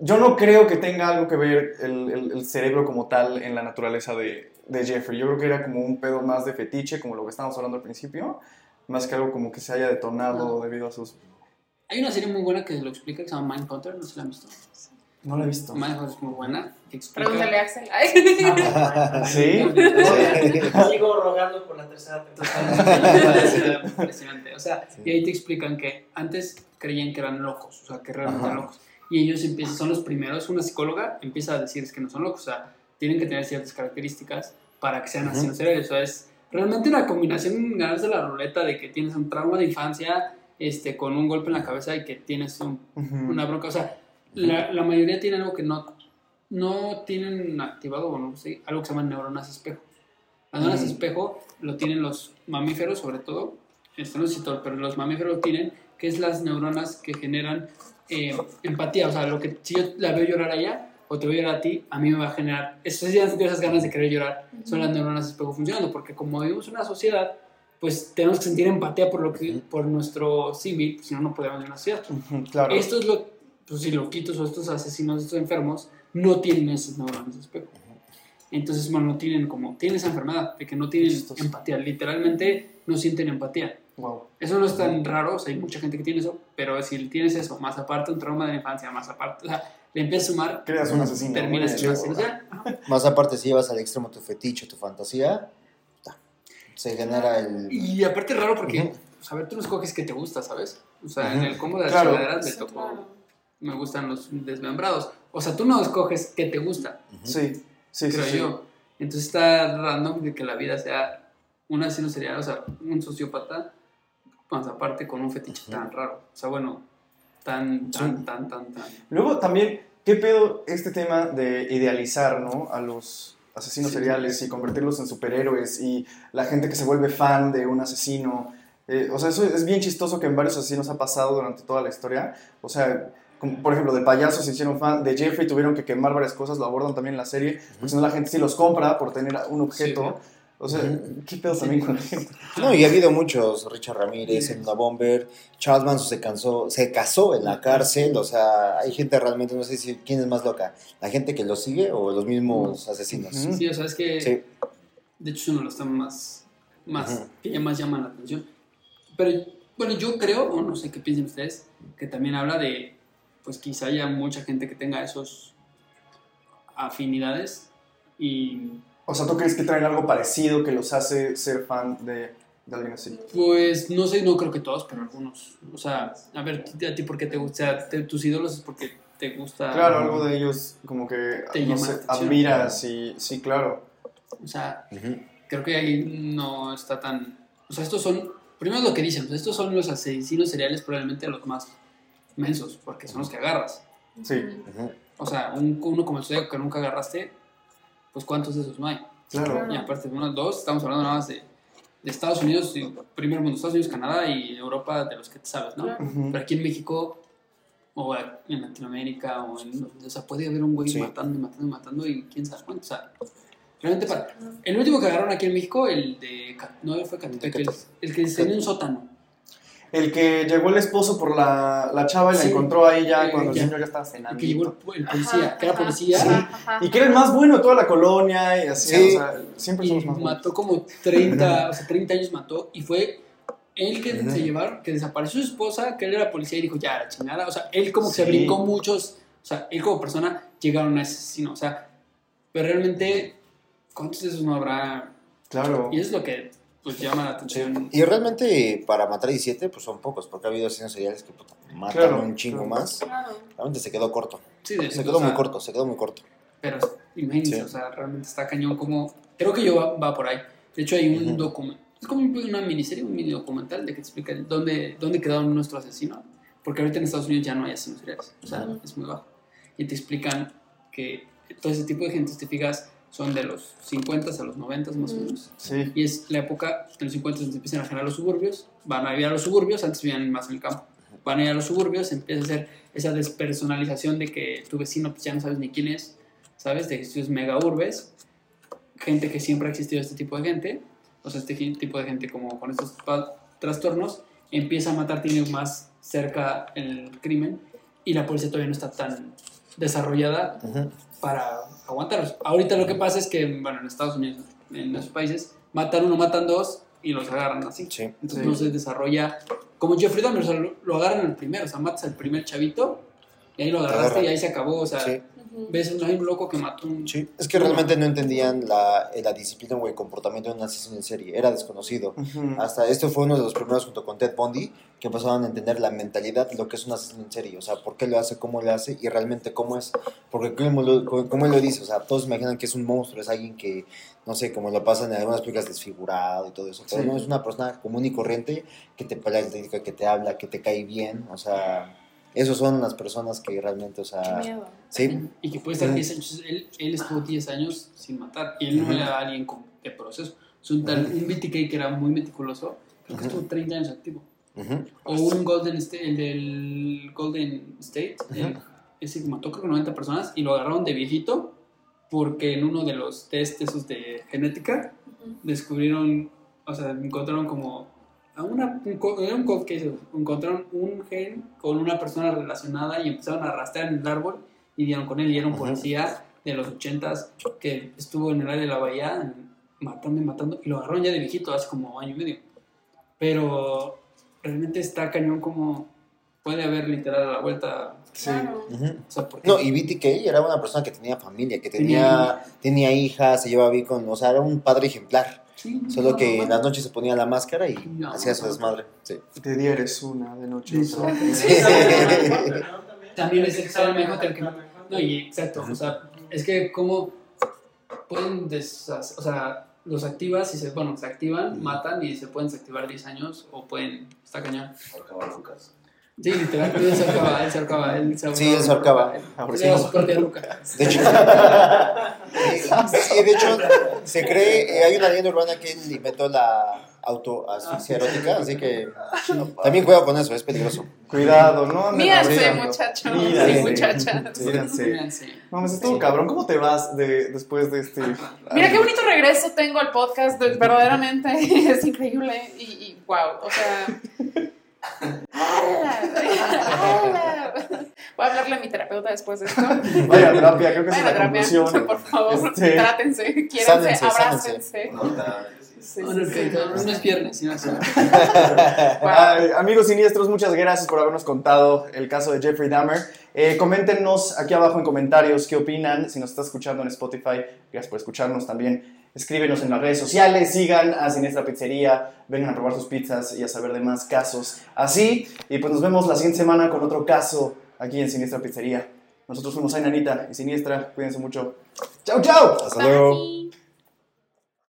yo no creo que tenga algo que ver el, el- el cerebro como tal en la naturaleza de, de Jeffrey. Yo creo que era como un pedo más de fetiche, como lo que estábamos hablando al principio, más que algo como que se haya detonado debido a sus... Hay una serie muy buena que lo explica que se llama Mindhunter, no sé si la han visto. No lo he visto. Mindhunter es muy buena. Pregúntale a Axel. Ay. ¿Sí? Sigo rogando por la tercera temporada. Impresionante. O sea, y ahí te explican que antes creían que eran locos, o sea, que realmente Ajá. eran locos. Y ellos empiezan, son los primeros, una psicóloga empieza a decirles que no son locos, o sea, tienen que tener ciertas características para que sean Ujú. asesinos seriales. O sea, es realmente una combinación, ganarse la ruleta de que tienes un trauma de infancia este, con un golpe en la cabeza y que tienes un Ujú. una bronca. O sea, la, la mayoría tiene algo que no, no tienen activado, o no sé, algo que se llama neuronas espejo. Las neuronas Ujú. espejo lo tienen los mamíferos, sobre todo, esto no si todo, pero los mamíferos lo tienen, que es las neuronas que generan eh, empatía. O sea, lo que si yo la veo llorar a ella o te veo llorar a ti, a mí me va a generar esas, esas ganas de querer llorar. Son las neuronas espejo funcionando, porque como vivimos en una sociedad, pues tenemos que sentir empatía por lo que por nuestro civil, si no, no podemos vivir en una sociedad. Ujú, Claro. Estos lo, pues, si loquitos o estos asesinos, estos enfermos, no tienen esas neuronas de espejo. Entonces, bueno, no tienen como, tienen esa enfermedad de que no tienen Chistoso. empatía, literalmente no sienten empatía. Wow. Eso no es tan raro, o sea, hay mucha gente que tiene eso, pero si tienes eso, más aparte un trauma de la infancia, más aparte, o sea, le empiezas a sumar, Creas un asesino. terminas en bien. asesino. Más aparte, si llevas al extremo tu fetiche, tu fantasía, ta, se genera el. Y aparte es raro porque, pues, a ver, tú no escoges qué te gusta, ¿sabes? O sea, en el combo de las Claro. chingaderas me Sí, tocó, claro. me gustan los desmembrados. O sea, tú no escoges qué te gusta, Ujú. Sí, sí, sí. creo sí. yo. Entonces está random de que la vida sea un asesino serial, o sea, un sociópata, más aparte con un fetiche tan raro. O sea, bueno, tan, tan, tan, tan, tan. Luego también, ¿qué pedo este tema de idealizar, ¿no? A los asesinos Sí. seriales y convertirlos en superhéroes y la gente que se vuelve fan de un asesino. Eh, o sea, eso es bien chistoso que en varios asesinos ha pasado durante toda la historia. O sea, como, por ejemplo, de payasos se hicieron fan, de Jeffrey tuvieron que quemar varias cosas, lo abordan también en la serie, porque si no la gente sí los compra por tener un objeto. O sea, ¿qué pedo también con la gente? No, y ha habido muchos, Richard Ramírez, en una bomber, Charles Manson se cansó, se casó en la cárcel, o sea, hay gente realmente, no sé si quién es más loca, la gente que lo sigue o los mismos asesinos. Sí, o sea, es que Sí. de hecho es uno de los temas más, más que ya más llaman la atención. Pero bueno, yo creo, o no sé qué piensen ustedes, que también habla de, pues quizá haya mucha gente que tenga esos afinidades y O sea, ¿tú crees que traen algo parecido que los hace ser fan de, de alguien así? Pues no sé, no creo que todos, pero algunos. O sea, a ver, a ti por qué te gusta, o sea, te- tus ídolos es porque te gusta. Claro, algo de ellos como que, Te no llama sé, admiras y sí, claro. O sea, creo que ahí no está tan. O sea, estos son. Primero lo que dicen, pues estos son los asesinos seriales probablemente los más mensos, porque son los que agarras. Sí. O sea, un, uno como el Zodiaco que nunca agarraste, pues ¿cuántos de esos no hay? Claro. Y aparte, uno, dos, estamos hablando nada más de, de Estados Unidos, y primer mundo, Estados Unidos, Canadá y Europa, de los que te sabes, ¿no? Claro. Ujú. Pero aquí en México, o en Latinoamérica, o en. O sea, puede haber un güey Sí. matando y matando y matando y quién sabe cuánto. O sea, realmente para. El último que agarraron aquí en México, el de. No, fue Catepec, el, el que tenía un sótano. El que llegó el esposo por la, la chava y la Sí. encontró ahí ya Eh, cuando ya. el señor ya estaba El cenando. que llegó el, el policía, Ajá, que era policía. ajá, ajá. Y que era el más bueno de toda la colonia y así, Sí. o sea, siempre Y somos más buenos. mató como 30, o sea, 30 años mató. Y fue él que se llevaron, que desapareció su esposa, que él era policía y dijo, ya, la chingada. O sea, él como que se Sí. brincó muchos. O sea, él como persona llegaron a ese asesino. O sea, pero realmente, ¿cuántos de esos no habrá? Claro. Y eso es lo que pues llama la atención. Y realmente para matar 17 pues son pocos, porque ha habido asesinos seriales que puta, matan Claro, un chingo claro. más. Claro. Realmente se quedó corto. Sí, de- Se quedó sea, muy corto, se quedó muy corto. Pero imagínense, Sí. o sea, realmente está cañón como... Creo que yo va, va por ahí. De hecho, hay un Ujú. documento... Es como una miniserie, un mini documental de que explica dónde, dónde quedaron nuestros asesinos. Porque ahorita en Estados Unidos ya no hay asesinos seriales. O sea, Ujú. es muy bajo. Y te explican que todo ese tipo de gente, si te fijas, son de los 50 a los 90 más o menos. Sí. Y es la época de los 50 donde empiezan a generar los suburbios, van a vivir a los suburbios, antes vivían más en el campo. Van a ir a los suburbios, empieza a hacer esa despersonalización de que tu vecino pues, ya no sabes ni quién es, ¿sabes? De que esto es mega urbes, gente que siempre ha existido este tipo de gente, o sea, este tipo de gente como con estos trastornos, empieza a matar, tiene más cerca el crimen y la policía todavía no está tan desarrollada Ujú. para aguantarlos. Ahorita lo que pasa es que, bueno, en Estados Unidos, en esos países, matan uno, matan dos y los agarran así. Sí. Entonces Sí. no se desarrolla como Jeffrey Dahmer, o sea, lo, lo agarran el primero, o sea, matas al primer chavito y ahí lo agarraste y ahí se acabó, o sea, Sí. Ves un, hay un loco que mató un... sí. Es que realmente no entendían la, eh, la disciplina o el comportamiento de un asesino en serie. Era desconocido. Ujú. Hasta esto fue uno de los primeros junto con Ted Bundy que empezaron a entender la mentalidad de lo que es un asesino en serie, o sea, por qué lo hace, cómo lo hace y realmente cómo es, porque como, lo- como él lo dice, o sea, todos imaginan que es un monstruo, es alguien que, no sé, como lo pasan en algunas películas desfigurado y todo eso, pero Sí. no, es una persona común y corriente que te platica, que te habla, que te cae bien, o sea, esos son las personas que realmente, o Qué sea, miedo. sí, Y que puede estar Ujú. 10 años, él, él estuvo 10 años sin matar y él no Ujú. era alguien con, de proceso. Es un, tal, un BTK que era muy meticuloso, creo que estuvo 30 años activo. O un Golden State, el del Golden State, el- ese que mató creo que 90 personas y lo agarraron de viejito porque en uno de los test esos de genética descubrieron, o sea, encontraron como a una, un, co- era un cold case, encontraron un gen con una persona relacionada y empezaron a rastrear en el árbol y dieron con él y era un policía de los 80s que estuvo en el área de la bahía matando y matando y lo agarraron ya de viejito hace como año y medio. Pero realmente está cañón como puede haber literal a la vuelta. Sí. Claro. ujú. O sea, porque No, y BTK era una persona que tenía familia, que tenía, tenía hijas, se llevaba bien con, o sea, era un padre ejemplar. Sí, Solo no, que no, en las noches se ponía la máscara y No. hacía su desmadre. Sí. De día eres una, de noche Sí, otra. sí. También es el Hotel que No, y exacto, o sea, es que como pueden deshacer, o sea, los activas y se, bueno, se activan, matan y se pueden desactivar 10 años o pueden, está cañón. Sí, literal, él se ahorcaba, él se ahorcaba, él se Sí, él se ahorcaba. Él sí. su propia ruca. De hecho, sí, de hecho, se cree, eh, hay una leyenda urbana que él inventó la autoasfixia erótica, así que también cuidado con eso, es peligroso. Cuidado, ¿no? Mírense, abusando. muchacho. Mírense. Sí, muchacha. Mírense. Mírense. Mames, estuvo cabrón. ¿Cómo te vas de, después de este...? Mira qué bonito regreso tengo al podcast, de- verdaderamente es increíble y, y wow, o sea... ¡Hala! ¡Hala! Voy a hablarle a mi terapeuta después de esto. Vaya a terapia, creo que esa es la a terapia, conclusión. por favor, Este- trátense, quiéranse, Sánense, abrácense. Sí, No, sí, no, sí, que no, no es viernes, sino es-. Ay, amigos siniestros, muchas gracias por habernos contado el caso de Jeffrey Dahmer. Eh, coméntenos aquí abajo en comentarios qué opinan. Si nos está escuchando en Spotify, gracias por escucharnos también. Escríbenos en las redes sociales, sigan a Siniestra Pizzería, vengan a probar sus pizzas y a saber de más casos así. Y pues nos vemos la siguiente semana con otro caso aquí en Siniestra Pizzería. Nosotros fuimos Ainanita y Siniestra. Cuídense mucho. ¡Chao, chao! Hasta luego.